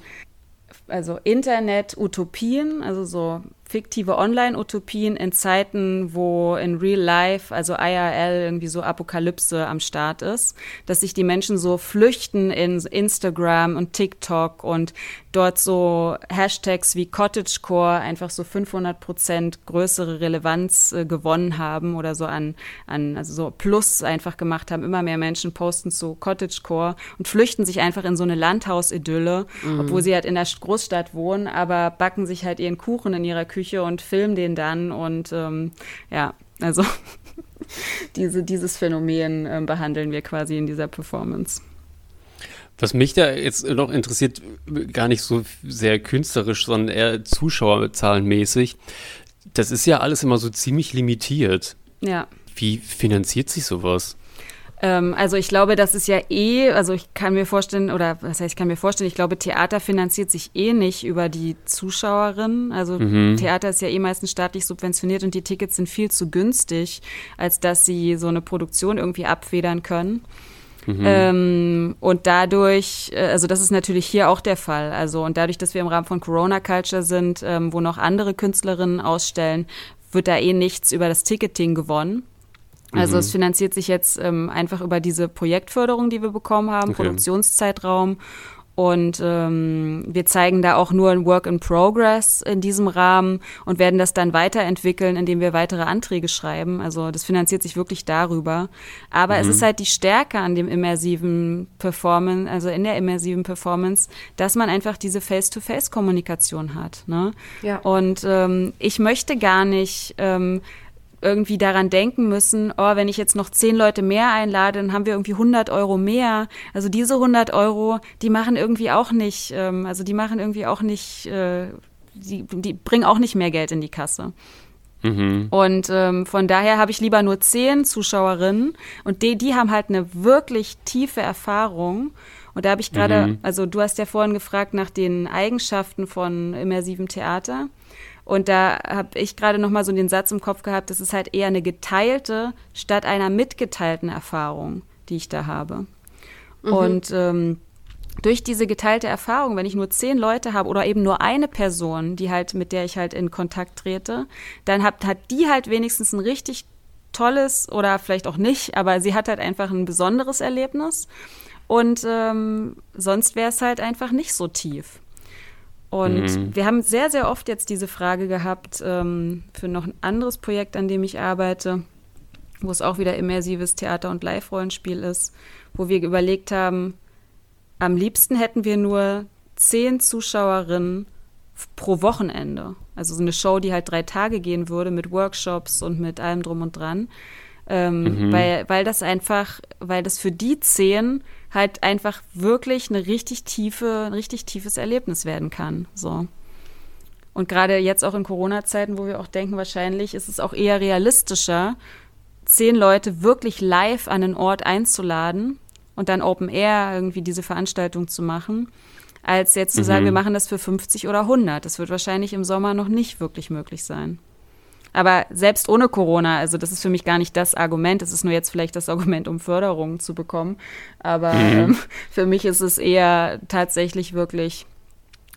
also Internet-Utopien, also so fiktive Online-Utopien in Zeiten, wo in Real Life, also IRL, irgendwie so Apokalypse am Start ist, dass sich die Menschen so flüchten in Instagram und TikTok und dort so Hashtags wie Cottagecore einfach so 500 Prozent größere Relevanz äh, gewonnen haben oder so an, an, also so Plus einfach gemacht haben. Immer mehr Menschen posten zu Cottagecore und flüchten sich einfach in so eine Landhausidylle, mhm. obwohl sie halt in der Großstadt wohnen, aber backen sich halt ihren Kuchen in ihrer Küche und filmen den dann und ähm, ja, also diese, dieses Phänomen äh, behandeln wir quasi in dieser Performance. Was mich da jetzt noch interessiert, gar nicht so sehr künstlerisch, sondern eher zuschauerzahlenmäßig, das ist ja alles immer so ziemlich limitiert. Ja. Wie finanziert sich sowas? Ähm, also ich glaube, das ist ja eh, also ich kann mir vorstellen, oder was heißt, ich kann mir vorstellen, ich glaube, Theater finanziert sich eh nicht über die Zuschauerinnen. Also mhm. Theater ist ja eh meistens staatlich subventioniert und die Tickets sind viel zu günstig, als dass sie so eine Produktion irgendwie abfedern können. Mhm. Ähm, und dadurch, äh, also das ist natürlich hier auch der Fall. Also und dadurch, dass wir im Rahmen von Corona Culture sind, ähm, wo noch andere Künstlerinnen ausstellen, wird da eh nichts über das Ticketing gewonnen. Also mhm. es finanziert sich jetzt ähm, einfach über diese Projektförderung, die wir bekommen haben, okay. Produktionszeitraum. Und ähm, wir zeigen da auch nur ein Work in Progress in diesem Rahmen und werden das dann weiterentwickeln, indem wir weitere Anträge schreiben. Also das finanziert sich wirklich darüber. Aber mhm. es ist halt die Stärke an dem immersiven Performance, also in der immersiven Performance, dass man einfach diese Face-to-Face-Kommunikation hat. Ne? Ja. Und ähm, ich möchte gar nicht ähm, irgendwie daran denken müssen, oh, wenn ich jetzt noch zehn Leute mehr einlade, dann haben wir irgendwie 100 Euro mehr. Also diese 100 Euro, die machen irgendwie auch nicht, ähm, also die machen irgendwie auch nicht, äh, die, die bringen auch nicht mehr Geld in die Kasse. Mhm. Und ähm, von daher habe ich lieber nur zehn Zuschauerinnen und die, die haben halt eine wirklich tiefe Erfahrung. Und da habe ich gerade, mhm. also du hast ja vorhin gefragt nach den Eigenschaften von immersivem Theater. Und da habe ich gerade noch mal so den Satz im Kopf gehabt, das ist halt eher eine geteilte statt einer mitgeteilten Erfahrung, die ich da habe. Mhm. Und ähm, durch diese geteilte Erfahrung, wenn ich nur zehn Leute habe oder eben nur eine Person, die halt mit der ich halt in Kontakt trete, dann hat, hat die halt wenigstens ein richtig tolles oder vielleicht auch nicht, aber sie hat halt einfach ein besonderes Erlebnis. Und ähm, sonst wäre es halt einfach nicht so tief. Und mhm. wir haben sehr, sehr oft jetzt diese Frage gehabt ähm, für noch ein anderes Projekt, an dem ich arbeite, wo es auch wieder immersives Theater- und Live-Rollenspiel ist, wo wir überlegt haben, am liebsten hätten wir nur zehn Zuschauerinnen pro Wochenende. Also so eine Show, die halt drei Tage gehen würde mit Workshops und mit allem drum und dran. Ähm, mhm. weil, weil das einfach, weil das für die zehn halt einfach wirklich eine richtig tiefe, ein richtig tiefes Erlebnis werden kann. So. Und gerade jetzt auch in Corona-Zeiten, wo wir auch denken, wahrscheinlich ist es auch eher realistischer, zehn Leute wirklich live an einen Ort einzuladen und dann Open Air irgendwie diese Veranstaltung zu machen, als jetzt zu mhm. sagen, wir machen das für 50 oder 100. Das wird wahrscheinlich im Sommer noch nicht wirklich möglich sein. Aber selbst ohne Corona, also das ist für mich gar nicht das Argument, es ist nur jetzt vielleicht das Argument, um Förderungen zu bekommen. Aber mhm. ähm, für mich ist es eher tatsächlich wirklich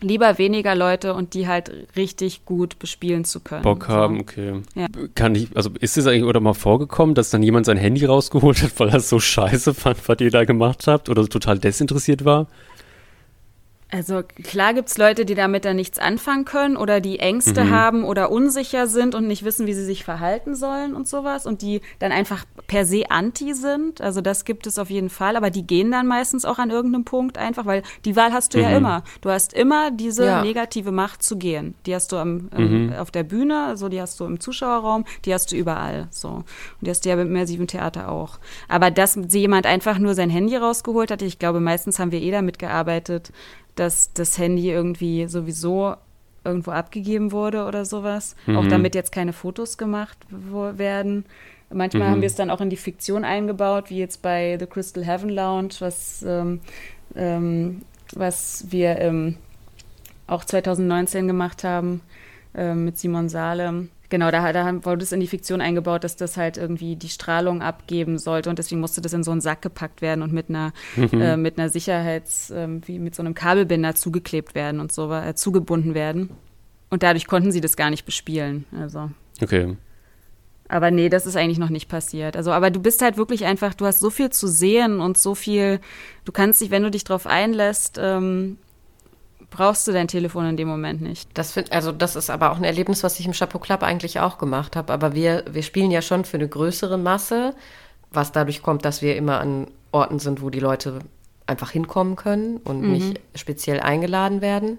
lieber weniger Leute und die halt richtig gut bespielen zu können. Bock haben, so. okay. Ja. Kann ich, also ist es eigentlich oder mal vorgekommen, dass dann jemand sein Handy rausgeholt hat, weil er es so scheiße fand, was ihr da gemacht habt oder total desinteressiert war? Also klar gibt es Leute, die damit dann nichts anfangen können oder die Ängste mhm. haben oder unsicher sind und nicht wissen, wie sie sich verhalten sollen und sowas und die dann einfach per se anti sind. Also das gibt es auf jeden Fall, aber die gehen dann meistens auch an irgendeinem Punkt einfach, weil die Wahl hast du mhm. ja immer. Du hast immer diese ja. negative Macht zu gehen. Die hast du am, mhm. auf der Bühne, also die hast du im Zuschauerraum, die hast du überall. So. Und die hast du ja im immersiven Theater auch. Aber dass jemand einfach nur sein Handy rausgeholt hatte, ich glaube, meistens haben wir eh damit gearbeitet, dass das Handy irgendwie sowieso irgendwo abgegeben wurde oder sowas. Mhm. Auch damit jetzt keine Fotos gemacht werden. Manchmal mhm. haben wir es dann auch in die Fiktion eingebaut, wie jetzt bei The Crystal Heaven Lounge, was, ähm, ähm, was wir ähm, auch 2019 gemacht haben äh, mit Simon Salem. Genau, da, da wurde es in die Fiktion eingebaut, dass das halt irgendwie die Strahlung abgeben sollte und deswegen musste das in so einen Sack gepackt werden und mit einer, mhm. äh, mit einer Sicherheits-, äh, wie mit so einem Kabelbinder zugeklebt werden und so, äh, zugebunden werden. Und dadurch konnten sie das gar nicht bespielen. Also. Okay. Aber nee, das ist eigentlich noch nicht passiert. Also, aber du bist halt wirklich einfach, du hast so viel zu sehen und so viel, du kannst dich, wenn du dich drauf einlässt, ähm, brauchst du dein Telefon in dem Moment nicht. Das find, also das ist aber auch ein Erlebnis, was ich im Chapeau Club eigentlich auch gemacht habe. Aber wir, wir spielen ja schon für eine größere Masse, was dadurch kommt, dass wir immer an Orten sind, wo die Leute einfach hinkommen können und mhm. nicht speziell eingeladen werden.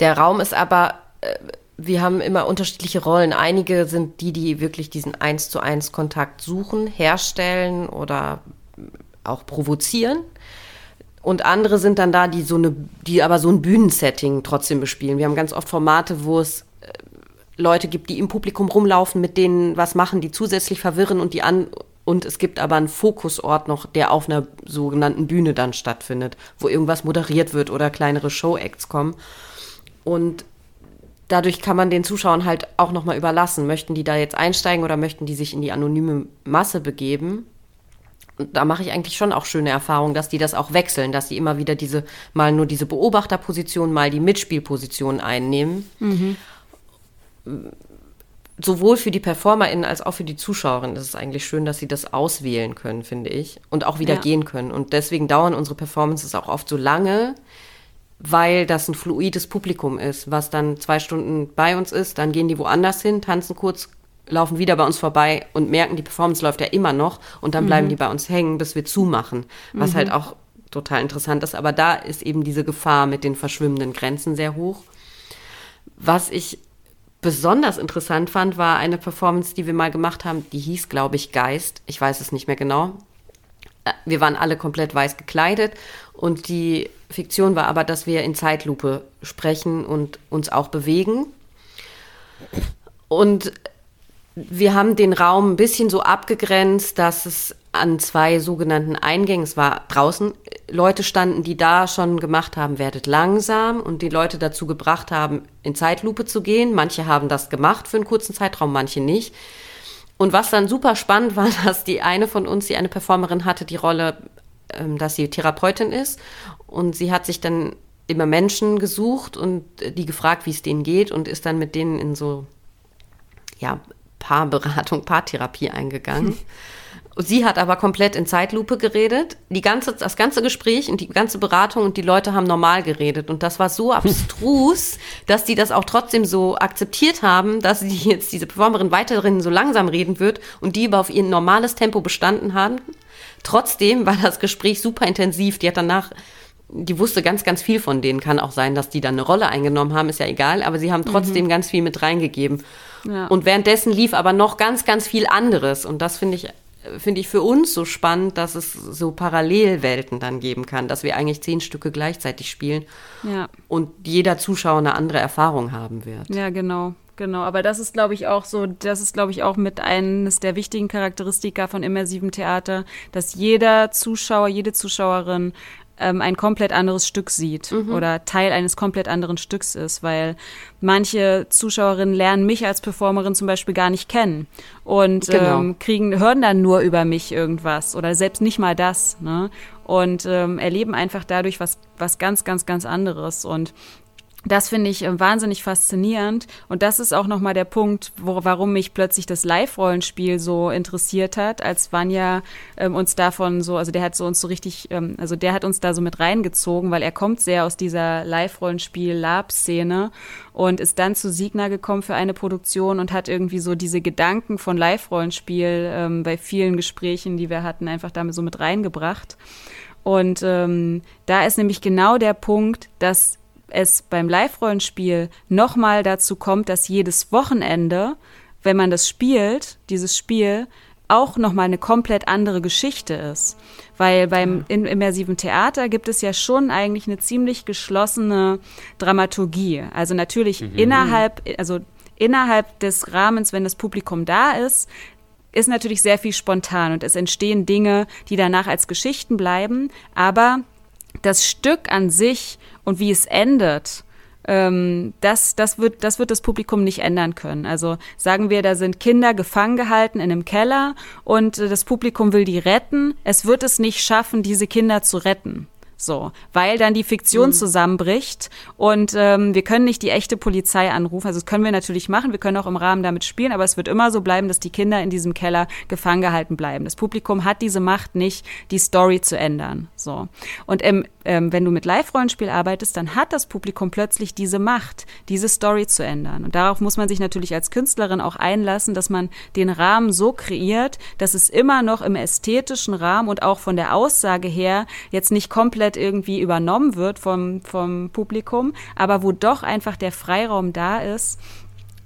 Der Raum ist aber, äh, wir haben immer unterschiedliche Rollen. Einige sind die, die wirklich diesen eins zu eins Kontakt suchen, herstellen oder auch provozieren. Und andere sind dann da, die so eine, die aber so ein Bühnensetting trotzdem bespielen. Wir haben ganz oft Formate, wo es äh, Leute gibt, die im Publikum rumlaufen, mit denen was machen, die zusätzlich verwirren und die an und es gibt aber einen Fokusort noch, der auf einer sogenannten Bühne dann stattfindet, wo irgendwas moderiert wird oder kleinere Show-Acts kommen. Und dadurch kann man den Zuschauern halt auch nochmal überlassen. Möchten die da jetzt einsteigen oder möchten die sich in die anonyme Masse begeben? Da mache ich eigentlich schon auch schöne Erfahrungen, dass die das auch wechseln, dass die immer wieder diese, mal nur diese Beobachterposition, mal die Mitspielposition einnehmen. Mhm. Sowohl für die PerformerInnen als auch für die ZuschauerInnen ist es eigentlich schön, dass sie das auswählen können, finde ich. Und auch wieder ja. gehen können. Und deswegen dauern unsere Performances auch oft so lange, weil das ein fluides Publikum ist, was dann zwei Stunden bei uns ist, dann gehen die woanders hin, tanzen kurz, laufen wieder bei uns vorbei und merken, die Performance läuft ja immer noch und dann bleiben mhm. die bei uns hängen, bis wir zumachen. Was mhm. halt auch total interessant ist. Aber da ist eben diese Gefahr mit den verschwimmenden Grenzen sehr hoch. Was ich besonders interessant fand, war eine Performance, die wir mal gemacht haben, die hieß, glaube ich, Geist. Ich weiß es nicht mehr genau. Wir waren alle komplett weiß gekleidet und die Fiktion war aber, dass wir in Zeitlupe sprechen und uns auch bewegen. Und wir haben den Raum ein bisschen so abgegrenzt, dass es an zwei sogenannten Eingängen, es war draußen, Leute standen, die da schon gemacht haben, werdet langsam und die Leute dazu gebracht haben, in Zeitlupe zu gehen. Manche haben das gemacht für einen kurzen Zeitraum, manche nicht. Und was dann super spannend war, dass die eine von uns, die eine Performerin hatte, die Rolle, ähm, dass sie Therapeutin ist und sie hat sich dann immer Menschen gesucht und die gefragt, wie es denen geht und ist dann mit denen in so ja, Paarberatung, Paartherapie eingegangen. Sie hat aber komplett in Zeitlupe geredet. Die ganze, das ganze Gespräch und die ganze Beratung und die Leute haben normal geredet. Und das war so abstrus, dass die das auch trotzdem so akzeptiert haben, dass sie jetzt diese Performerin weiterhin so langsam reden wird und die aber auf ihr normales Tempo bestanden haben. Trotzdem war das Gespräch super intensiv. Die hat danach, die wusste ganz, ganz viel von denen. Kann auch sein, dass die dann eine Rolle eingenommen haben, ist ja egal. Aber sie haben trotzdem mhm. ganz viel mit reingegeben. Ja. Und währenddessen lief aber noch ganz, ganz viel anderes. Und das finde ich, finde ich für uns so spannend, dass es so Parallelwelten dann geben kann, dass wir eigentlich zehn Stücke gleichzeitig spielen ja. und jeder Zuschauer eine andere Erfahrung haben wird. Ja, genau. Genau, aber das ist, glaube ich, auch so, das ist, glaube ich, auch mit eines der wichtigen Charakteristika von immersivem Theater, dass jeder Zuschauer, jede Zuschauerin ähm, ein komplett anderes Stück sieht mhm. oder Teil eines komplett anderen Stücks ist, weil manche Zuschauerinnen lernen mich als Performerin zum Beispiel gar nicht kennen und genau. ähm, kriegen, hören dann nur über mich irgendwas oder selbst nicht mal das, ne? Und ähm, erleben einfach dadurch was, was ganz, ganz, ganz anderes. Und das finde ich äh, wahnsinnig faszinierend und das ist auch nochmal der Punkt, wo, warum mich plötzlich das Live-Rollenspiel so interessiert hat, als Vanya ähm, uns davon so, also der hat so uns so richtig, ähm, also der hat uns da so mit reingezogen, weil er kommt sehr aus dieser Live-Rollenspiel-Lab-Szene und ist dann zu Signa gekommen für eine Produktion und hat irgendwie so diese Gedanken von Live-Rollenspiel ähm, bei vielen Gesprächen, die wir hatten, einfach damit so mit reingebracht. Und ähm, da ist nämlich genau der Punkt, dass es beim Live-Rollenspiel nochmal dazu kommt, dass jedes Wochenende, wenn man das spielt, dieses Spiel, auch nochmal eine komplett andere Geschichte ist. Weil beim in, immersiven Theater gibt es ja schon eigentlich eine ziemlich geschlossene Dramaturgie. Also natürlich mhm. innerhalb, also innerhalb des Rahmens, wenn das Publikum da ist, ist natürlich sehr viel spontan und es entstehen Dinge, die danach als Geschichten bleiben. Aber das Stück an sich und wie es endet, ähm, das, das, wird, das wird das Publikum nicht ändern können. Also sagen wir, da sind Kinder gefangen gehalten in einem Keller und das Publikum will die retten. Es wird es nicht schaffen, diese Kinder zu retten. So, weil dann die Fiktion mhm. zusammenbricht und ähm, wir können nicht die echte Polizei anrufen. Also das können wir natürlich machen, wir können auch im Rahmen damit spielen, aber es wird immer so bleiben, dass die Kinder in diesem Keller gefangen gehalten bleiben. Das Publikum hat diese Macht nicht, die Story zu ändern. So. Und im, ähm, wenn du mit Live-Rollenspiel arbeitest, dann hat das Publikum plötzlich diese Macht, diese Story zu ändern. Und darauf muss man sich natürlich als Künstlerin auch einlassen, dass man den Rahmen so kreiert, dass es immer noch im ästhetischen Rahmen und auch von der Aussage her jetzt nicht komplett komplett irgendwie übernommen wird vom, vom Publikum, aber wo doch einfach der Freiraum da ist,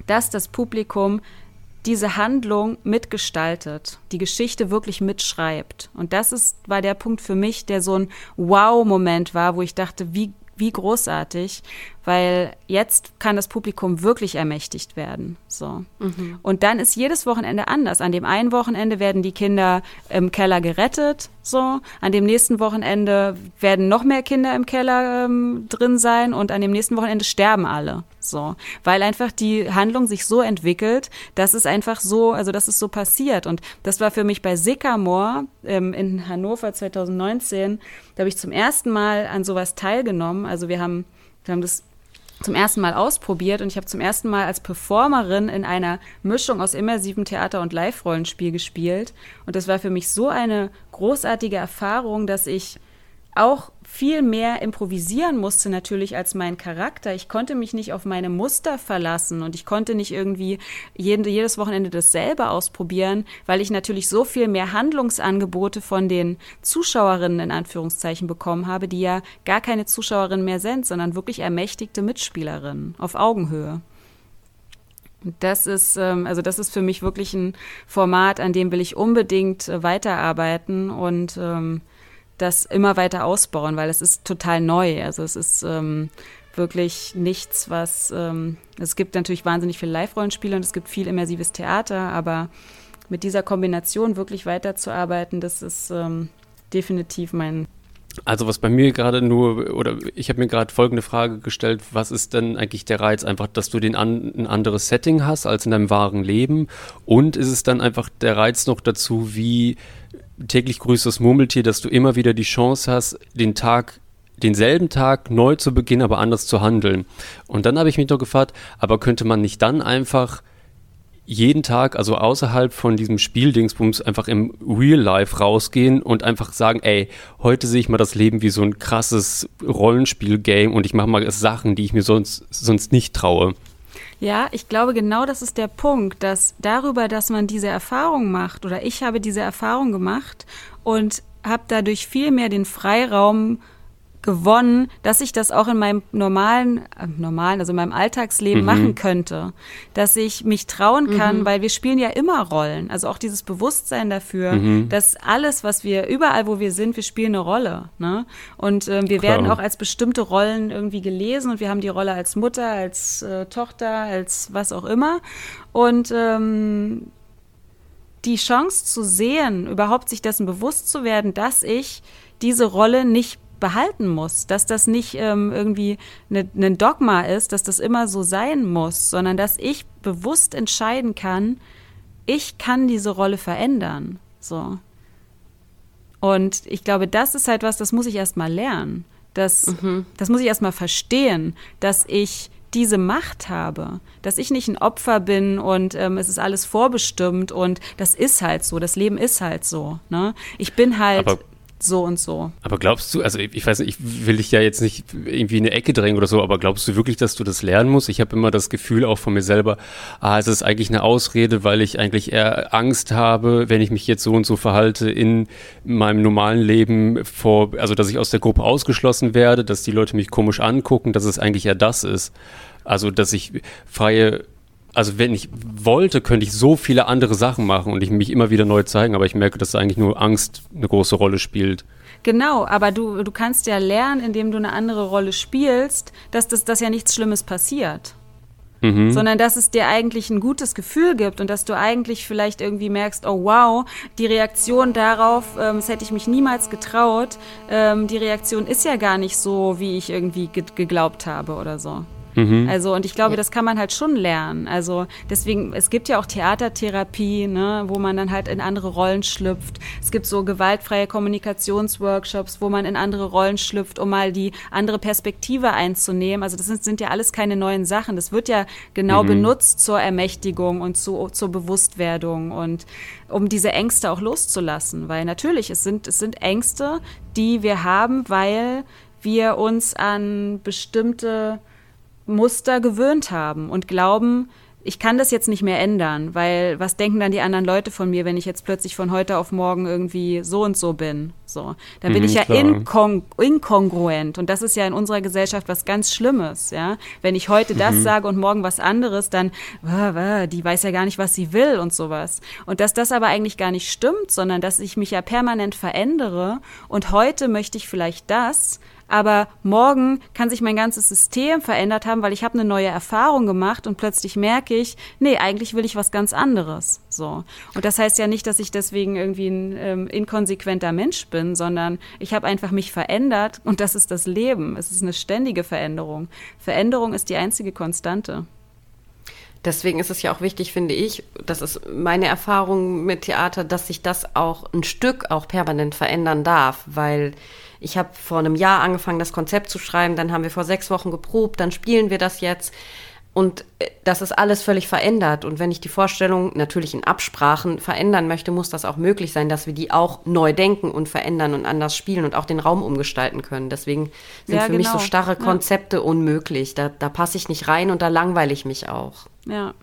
dass das Publikum diese Handlung mitgestaltet, die Geschichte wirklich mitschreibt. Und das ist, war der Punkt für mich, der so ein Wow-Moment war, wo ich dachte, wie wie großartig, weil jetzt kann das Publikum wirklich ermächtigt werden. So. Mhm. Und dann ist jedes Wochenende anders. An dem einen Wochenende werden die Kinder im Keller gerettet, so. An dem nächsten Wochenende werden noch mehr Kinder im Keller ähm, drin sein und an dem nächsten Wochenende sterben alle, so. Weil einfach die Handlung sich so entwickelt, dass es einfach so, also dass es so passiert. Und das war für mich bei Sycamore ähm, in Hannover 2019, da habe ich zum ersten Mal an sowas teilgenommen. Also wir haben, wir haben das zum ersten Mal ausprobiert und ich habe zum ersten Mal als Performerin in einer Mischung aus immersivem Theater und Live-Rollenspiel gespielt. Und das war für mich so eine großartige Erfahrung, dass ich auch viel mehr improvisieren musste natürlich als mein Charakter. Ich konnte mich nicht auf meine Muster verlassen und ich konnte nicht irgendwie jeden, jedes Wochenende dasselbe ausprobieren, weil ich natürlich so viel mehr Handlungsangebote von den Zuschauerinnen in Anführungszeichen bekommen habe, die ja gar keine Zuschauerinnen mehr sind, sondern wirklich ermächtigte Mitspielerinnen auf Augenhöhe. Das ist, ähm, also das ist für mich wirklich ein Format, an dem will ich unbedingt äh, weiterarbeiten und ähm, das immer weiter ausbauen, weil es ist total neu. Also es ist ähm, wirklich nichts, was ähm, es gibt natürlich wahnsinnig viel Live-Rollenspiele und es gibt viel immersives Theater, aber mit dieser Kombination wirklich weiterzuarbeiten, das ist ähm, definitiv mein also was bei mir gerade nur, oder ich habe mir gerade folgende Frage gestellt, was ist denn eigentlich der Reiz? Einfach, dass du den an, ein anderes Setting hast als in deinem wahren Leben und ist es dann einfach der Reiz noch dazu, wie täglich grüßt das Murmeltier, dass du immer wieder die Chance hast, den Tag denselben Tag neu zu beginnen, aber anders zu handeln. Und dann habe ich mich doch gefragt, aber könnte man nicht dann einfach jeden Tag, also außerhalb von diesem Spieldingsbums, einfach im Real Life rausgehen und einfach sagen, ey, heute sehe ich mal das Leben wie so ein krasses Rollenspiel-Game und ich mache mal Sachen, die ich mir sonst, sonst nicht traue. Ja, ich glaube, genau das ist der Punkt, dass darüber, dass man diese Erfahrung macht, oder ich habe diese Erfahrung gemacht und habe dadurch viel mehr den Freiraum gewonnen, dass ich das auch in meinem normalen, äh, normalen, also in meinem Alltagsleben mhm. machen könnte. Dass ich mich trauen kann, mhm. weil wir spielen ja immer Rollen. Also auch dieses Bewusstsein dafür, mhm. dass alles, was wir, überall wo wir sind, wir spielen eine Rolle. Ne? Und äh, wir Klar. werden auch als bestimmte Rollen irgendwie gelesen und wir haben die Rolle als Mutter, als äh, Tochter, als was auch immer. Und ähm, die Chance zu sehen, überhaupt sich dessen bewusst zu werden, dass ich diese Rolle nicht behalten muss, dass das nicht ähm, irgendwie ein ne, Dogma ist, dass das immer so sein muss, sondern dass ich bewusst entscheiden kann, ich kann diese Rolle verändern. So. Und ich glaube, das ist halt was, das muss ich erst mal lernen. Das, mhm. das muss ich erst mal verstehen, dass ich diese Macht habe, dass ich nicht ein Opfer bin und ähm, es ist alles vorbestimmt und das ist halt so, das Leben ist halt so. Ne? Ich bin halt. Aber so und so. Aber glaubst du, also ich weiß nicht, ich will dich ja jetzt nicht irgendwie in eine Ecke drängen oder so, aber glaubst du wirklich, dass du das lernen musst? Ich habe immer das Gefühl auch von mir selber, ah, es ist eigentlich eine Ausrede, weil ich eigentlich eher Angst habe, wenn ich mich jetzt so und so verhalte in meinem normalen Leben vor, also dass ich aus der Gruppe ausgeschlossen werde, dass die Leute mich komisch angucken, dass es eigentlich eher das ist. Also, dass ich freie also wenn ich wollte, könnte ich so viele andere Sachen machen und ich mich immer wieder neu zeigen, aber ich merke, dass eigentlich nur Angst eine große Rolle spielt. Genau, aber du, du kannst ja lernen, indem du eine andere Rolle spielst, dass das dass ja nichts Schlimmes passiert. Mhm. Sondern dass es dir eigentlich ein gutes Gefühl gibt und dass du eigentlich vielleicht irgendwie merkst, oh wow, die Reaktion darauf, ähm, das hätte ich mich niemals getraut, ähm, die Reaktion ist ja gar nicht so, wie ich irgendwie ge geglaubt habe oder so. Mhm. Also, und ich glaube, ja. das kann man halt schon lernen. Also, deswegen, es gibt ja auch Theatertherapie, ne, wo man dann halt in andere Rollen schlüpft. Es gibt so gewaltfreie Kommunikationsworkshops, wo man in andere Rollen schlüpft, um mal die andere Perspektive einzunehmen. Also, das sind, sind ja alles keine neuen Sachen. Das wird ja genau mhm. benutzt zur Ermächtigung und zu, zur Bewusstwerdung und um diese Ängste auch loszulassen. Weil natürlich, es sind, es sind Ängste, die wir haben, weil wir uns an bestimmte Muster gewöhnt haben und glauben, ich kann das jetzt nicht mehr ändern, weil was denken dann die anderen Leute von mir, wenn ich jetzt plötzlich von heute auf morgen irgendwie so und so bin? So, dann bin mhm, ich ja inkong inkongruent und das ist ja in unserer Gesellschaft was ganz Schlimmes, ja. Wenn ich heute das mhm. sage und morgen was anderes, dann die weiß ja gar nicht, was sie will und sowas. Und dass das aber eigentlich gar nicht stimmt, sondern dass ich mich ja permanent verändere und heute möchte ich vielleicht das, aber morgen kann sich mein ganzes System verändert haben, weil ich habe eine neue Erfahrung gemacht und plötzlich merke ich, nee, eigentlich will ich was ganz anderes. So. Und das heißt ja nicht, dass ich deswegen irgendwie ein ähm, inkonsequenter Mensch bin, sondern ich habe einfach mich verändert und das ist das Leben. Es ist eine ständige Veränderung. Veränderung ist die einzige Konstante. Deswegen ist es ja auch wichtig, finde ich, das ist meine Erfahrung mit Theater, dass sich das auch ein Stück auch permanent verändern darf, weil ich habe vor einem Jahr angefangen, das Konzept zu schreiben, dann haben wir vor sechs Wochen geprobt, dann spielen wir das jetzt. Und äh, das ist alles völlig verändert. Und wenn ich die Vorstellung natürlich in Absprachen verändern möchte, muss das auch möglich sein, dass wir die auch neu denken und verändern und anders spielen und auch den Raum umgestalten können. Deswegen sind ja, für genau. mich so genau. starre Konzepte ja. unmöglich. Da, da passe ich nicht rein und da langweile ich mich auch. Ja,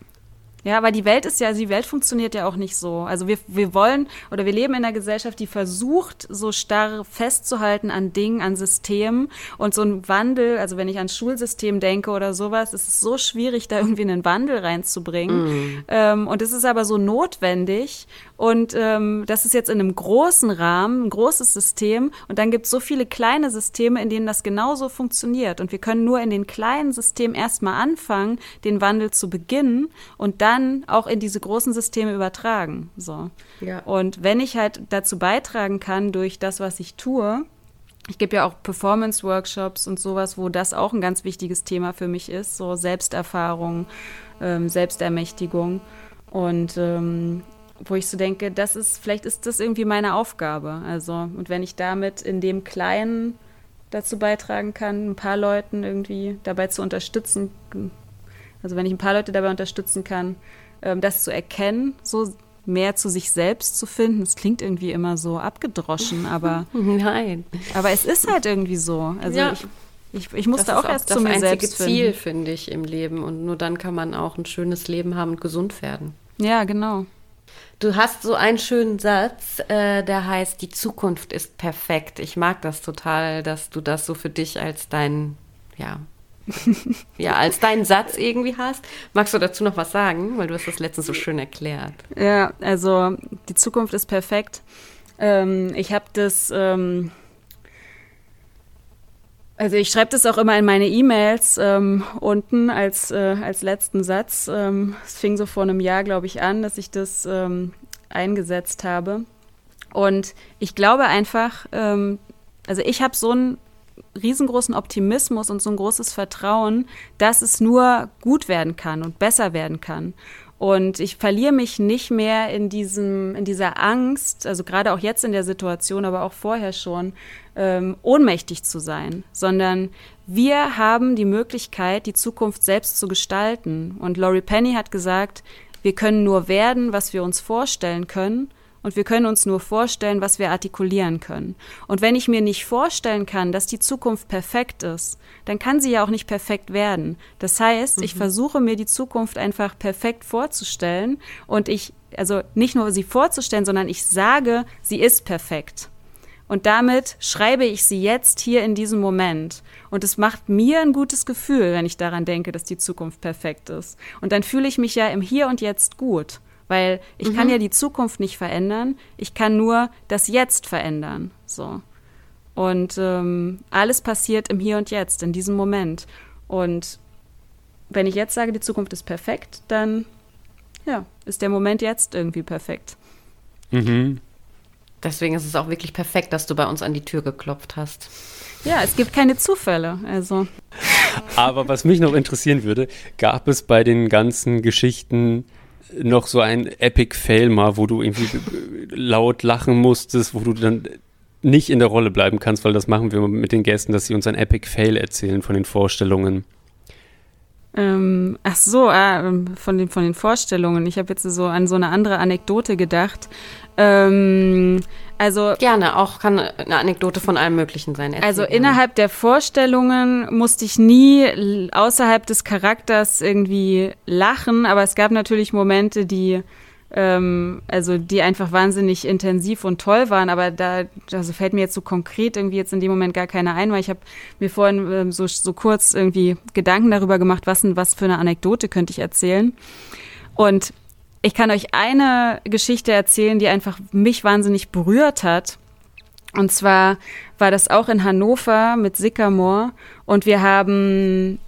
ja, aber die Welt ist ja, also die Welt funktioniert ja auch nicht so. Also wir, wir wollen oder wir leben in einer Gesellschaft, die versucht, so starr festzuhalten an Dingen, an Systemen und so ein Wandel, also wenn ich an Schulsystem denke oder sowas, ist es so schwierig, da irgendwie einen Wandel reinzubringen. Mm. Ähm, und es ist aber so notwendig und ähm, das ist jetzt in einem großen Rahmen, ein großes System und dann gibt es so viele kleine Systeme, in denen das genauso funktioniert. Und wir können nur in den kleinen Systemen erstmal anfangen, den Wandel zu beginnen und dann auch in diese großen Systeme übertragen. So. Ja. Und wenn ich halt dazu beitragen kann durch das, was ich tue, ich gebe ja auch Performance-Workshops und sowas, wo das auch ein ganz wichtiges Thema für mich ist, so Selbsterfahrung, ähm, Selbstermächtigung und ähm, wo ich so denke, das ist, vielleicht ist das irgendwie meine Aufgabe. Also, und wenn ich damit in dem Kleinen dazu beitragen kann, ein paar Leuten irgendwie dabei zu unterstützen, also wenn ich ein paar Leute dabei unterstützen kann, ähm, das zu erkennen, so mehr zu sich selbst zu finden. Das klingt irgendwie immer so abgedroschen, aber nein. Aber es ist halt irgendwie so. Also ja. ich, ich, ich musste auch erst zu mir selbst finden. Das Ziel, finde ich, im Leben. Und nur dann kann man auch ein schönes Leben haben und gesund werden. Ja, genau. Du hast so einen schönen Satz, äh, der heißt, die Zukunft ist perfekt. Ich mag das total, dass du das so für dich als dein, ja, ja, als deinen Satz irgendwie hast. Magst du dazu noch was sagen? Weil du hast das letztens so schön erklärt. Ja, also die Zukunft ist perfekt. Ähm, ich habe das, ähm, also ich schreibe das auch immer in meine E-Mails ähm, unten als, äh, als letzten Satz. Ähm, es fing so vor einem Jahr, glaube ich, an, dass ich das ähm, eingesetzt habe. Und ich glaube einfach, ähm, also ich habe so ein riesengroßen Optimismus und so ein großes Vertrauen, dass es nur gut werden kann und besser werden kann. Und ich verliere mich nicht mehr in diesem, in dieser Angst, also gerade auch jetzt in der Situation, aber auch vorher schon, ähm, ohnmächtig zu sein, sondern wir haben die Möglichkeit, die Zukunft selbst zu gestalten. Und Laurie Penny hat gesagt, wir können nur werden, was wir uns vorstellen können und wir können uns nur vorstellen, was wir artikulieren können. Und wenn ich mir nicht vorstellen kann, dass die Zukunft perfekt ist, dann kann sie ja auch nicht perfekt werden. Das heißt, mhm. ich versuche mir die Zukunft einfach perfekt vorzustellen und ich, also nicht nur sie vorzustellen, sondern ich sage, sie ist perfekt. Und damit schreibe ich sie jetzt hier in diesem Moment. Und es macht mir ein gutes Gefühl, wenn ich daran denke, dass die Zukunft perfekt ist. Und dann fühle ich mich ja im Hier und Jetzt gut. Weil ich mhm. kann ja die Zukunft nicht verändern, ich kann nur das Jetzt verändern. So. Und ähm, alles passiert im Hier und Jetzt, in diesem Moment. Und wenn ich jetzt sage, die Zukunft ist perfekt, dann ja, ist der Moment jetzt irgendwie perfekt. Mhm. Deswegen ist es auch wirklich perfekt, dass du bei uns an die Tür geklopft hast. Ja, es gibt keine Zufälle. Also. Aber was mich noch interessieren würde, gab es bei den ganzen Geschichten noch so ein Epic Fail mal, wo du irgendwie laut lachen musstest, wo du dann nicht in der Rolle bleiben kannst, weil das machen wir mit den Gästen, dass sie uns ein Epic Fail erzählen von den Vorstellungen. Ähm, ach so, ah, von, den, von den Vorstellungen. Ich habe jetzt so an so eine andere Anekdote gedacht. Ähm, also gerne, auch kann eine Anekdote von allem Möglichen sein. Erzähl also innerhalb der Vorstellungen musste ich nie außerhalb des Charakters irgendwie lachen, aber es gab natürlich Momente, die ähm, also die einfach wahnsinnig intensiv und toll waren, aber da also fällt mir jetzt so konkret irgendwie jetzt in dem Moment gar keine ein, weil ich habe mir vorhin ähm, so, so kurz irgendwie Gedanken darüber gemacht, was, was für eine Anekdote könnte ich erzählen. Und ich kann euch eine Geschichte erzählen, die einfach mich wahnsinnig berührt hat. Und zwar war das auch in Hannover mit Sycamore und wir haben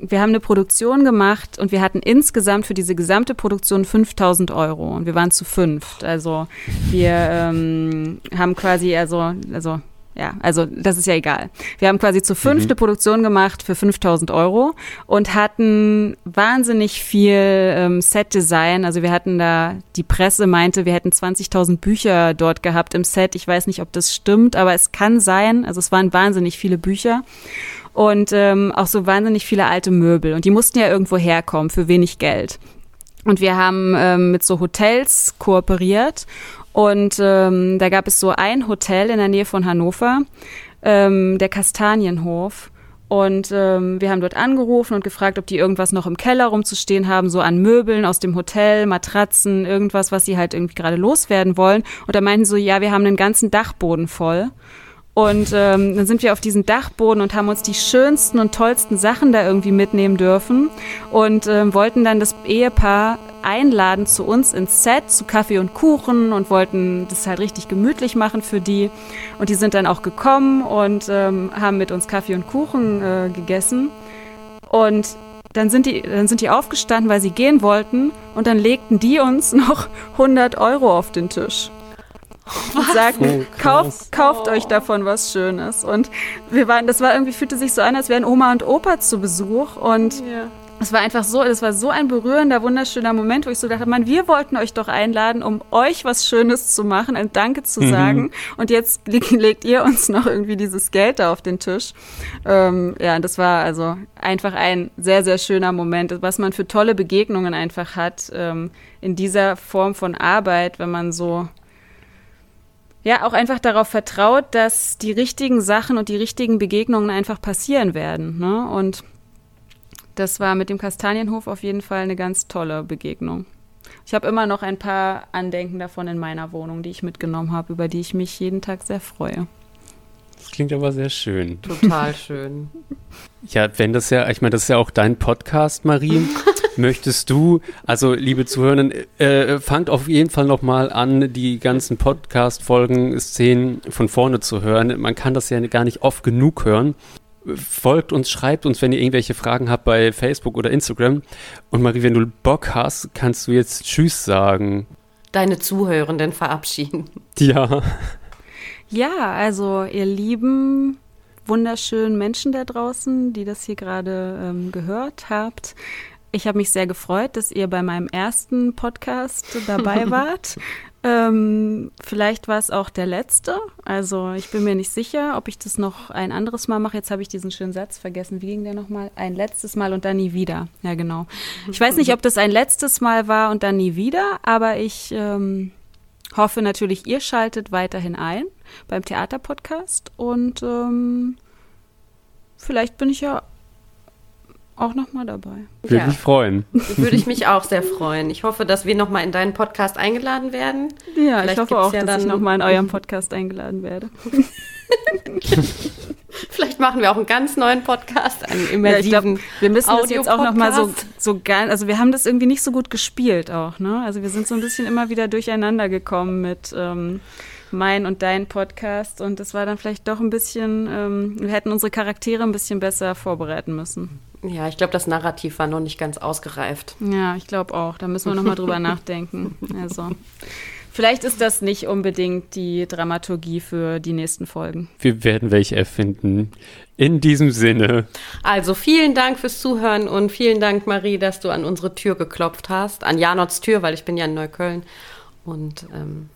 wir haben eine Produktion gemacht und wir hatten insgesamt für diese gesamte Produktion 5000 Euro und wir waren zu fünft. Also wir ähm, haben quasi, also, also ja, also das ist ja egal. Wir haben quasi zu fünfte mhm. Produktion gemacht für 5000 Euro und hatten wahnsinnig viel ähm, Set-Design. Also wir hatten da, die Presse meinte, wir hätten 20.000 Bücher dort gehabt im Set. Ich weiß nicht, ob das stimmt, aber es kann sein. Also es waren wahnsinnig viele Bücher und ähm, auch so wahnsinnig viele alte Möbel. Und die mussten ja irgendwo herkommen für wenig Geld. Und wir haben ähm, mit so Hotels kooperiert und ähm, da gab es so ein Hotel in der Nähe von Hannover, ähm, der Kastanienhof. Und ähm, wir haben dort angerufen und gefragt, ob die irgendwas noch im Keller rumzustehen haben, so an Möbeln aus dem Hotel, Matratzen, irgendwas, was sie halt irgendwie gerade loswerden wollen. Und da meinten so, ja, wir haben den ganzen Dachboden voll. Und ähm, dann sind wir auf diesen Dachboden und haben uns die schönsten und tollsten Sachen da irgendwie mitnehmen dürfen und ähm, wollten dann das Ehepaar einladen zu uns ins Set, zu Kaffee und Kuchen und wollten das halt richtig gemütlich machen für die. Und die sind dann auch gekommen und ähm, haben mit uns Kaffee und Kuchen äh, gegessen. Und dann sind, die, dann sind die aufgestanden, weil sie gehen wollten und dann legten die uns noch 100 Euro auf den Tisch und sagten, oh, kauft, kauft oh. euch davon was Schönes. Und wir waren, das war irgendwie, fühlte sich so an, als wären Oma und Opa zu Besuch. Und ja. es war einfach so, es war so ein berührender, wunderschöner Moment, wo ich so dachte, man, wir wollten euch doch einladen, um euch was Schönes zu machen, ein Danke zu mhm. sagen. Und jetzt legt ihr uns noch irgendwie dieses Geld da auf den Tisch. Ähm, ja, das war also einfach ein sehr, sehr schöner Moment, was man für tolle Begegnungen einfach hat ähm, in dieser Form von Arbeit, wenn man so ja auch einfach darauf vertraut, dass die richtigen Sachen und die richtigen Begegnungen einfach passieren werden. Ne? Und das war mit dem Kastanienhof auf jeden Fall eine ganz tolle Begegnung. Ich habe immer noch ein paar Andenken davon in meiner Wohnung, die ich mitgenommen habe, über die ich mich jeden Tag sehr freue. Das klingt aber sehr schön. Total schön. Ja, wenn das ja, ich meine, das ist ja auch dein Podcast, Marie. Möchtest du, also liebe Zuhörerinnen, äh, fangt auf jeden Fall nochmal an, die ganzen Podcast-Folgen, Szenen von vorne zu hören. Man kann das ja gar nicht oft genug hören. Folgt uns, schreibt uns, wenn ihr irgendwelche Fragen habt bei Facebook oder Instagram. Und Marie, wenn du Bock hast, kannst du jetzt Tschüss sagen. Deine Zuhörenden verabschieden. Ja. Ja, also ihr Lieben, wunderschönen Menschen da draußen, die das hier gerade ähm, gehört habt. Ich habe mich sehr gefreut, dass ihr bei meinem ersten Podcast dabei wart. Ähm, vielleicht war es auch der letzte. Also ich bin mir nicht sicher, ob ich das noch ein anderes Mal mache. Jetzt habe ich diesen schönen Satz vergessen. Wie ging der nochmal? Ein letztes Mal und dann nie wieder. Ja, genau. Ich weiß nicht, ob das ein letztes Mal war und dann nie wieder, aber ich ähm, hoffe natürlich, ihr schaltet weiterhin ein beim Theaterpodcast und ähm, vielleicht bin ich ja auch nochmal dabei. Würde ja. mich freuen. Würde ich mich auch sehr freuen. Ich hoffe, dass wir nochmal in deinen Podcast eingeladen werden. Ja, Vielleicht ich hoffe auch, ja dass ich nochmal in eurem Podcast eingeladen werde. Vielleicht machen wir auch einen ganz neuen Podcast, einen immersiven ja, glaub, Wir müssen das jetzt auch nochmal so, so ganz, also wir haben das irgendwie nicht so gut gespielt auch, ne? Also wir sind so ein bisschen immer wieder durcheinander gekommen mit ähm, mein und dein Podcast und das war dann vielleicht doch ein bisschen, ähm, wir hätten unsere Charaktere ein bisschen besser vorbereiten müssen. Ja, ich glaube, das Narrativ war noch nicht ganz ausgereift. Ja, ich glaube auch. Da müssen wir nochmal drüber nachdenken. Also. Vielleicht ist das nicht unbedingt die Dramaturgie für die nächsten Folgen. Wir werden welche erfinden. In diesem Sinne. Also vielen Dank fürs Zuhören und vielen Dank, Marie, dass du an unsere Tür geklopft hast. An Janots Tür, weil ich bin ja in Neukölln. Und ähm,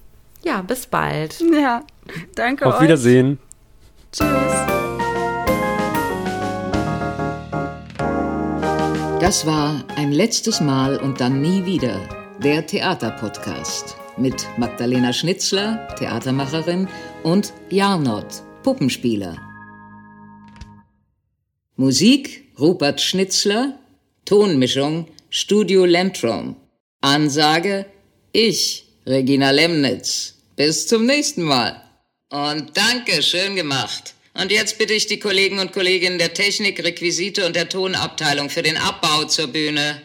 ja, bis bald. Ja, danke Auf euch. Wiedersehen. Tschüss. Das war ein letztes Mal und dann nie wieder der Theaterpodcast mit Magdalena Schnitzler, Theatermacherin, und Jarnot, Puppenspieler. Musik Rupert Schnitzler, Tonmischung Studio Lentrum. Ansage ich, Regina Lemnitz. Bis zum nächsten Mal. Und danke, schön gemacht. Und jetzt bitte ich die Kollegen und Kolleginnen der Technik, Requisite und der Tonabteilung für den Abbau zur Bühne.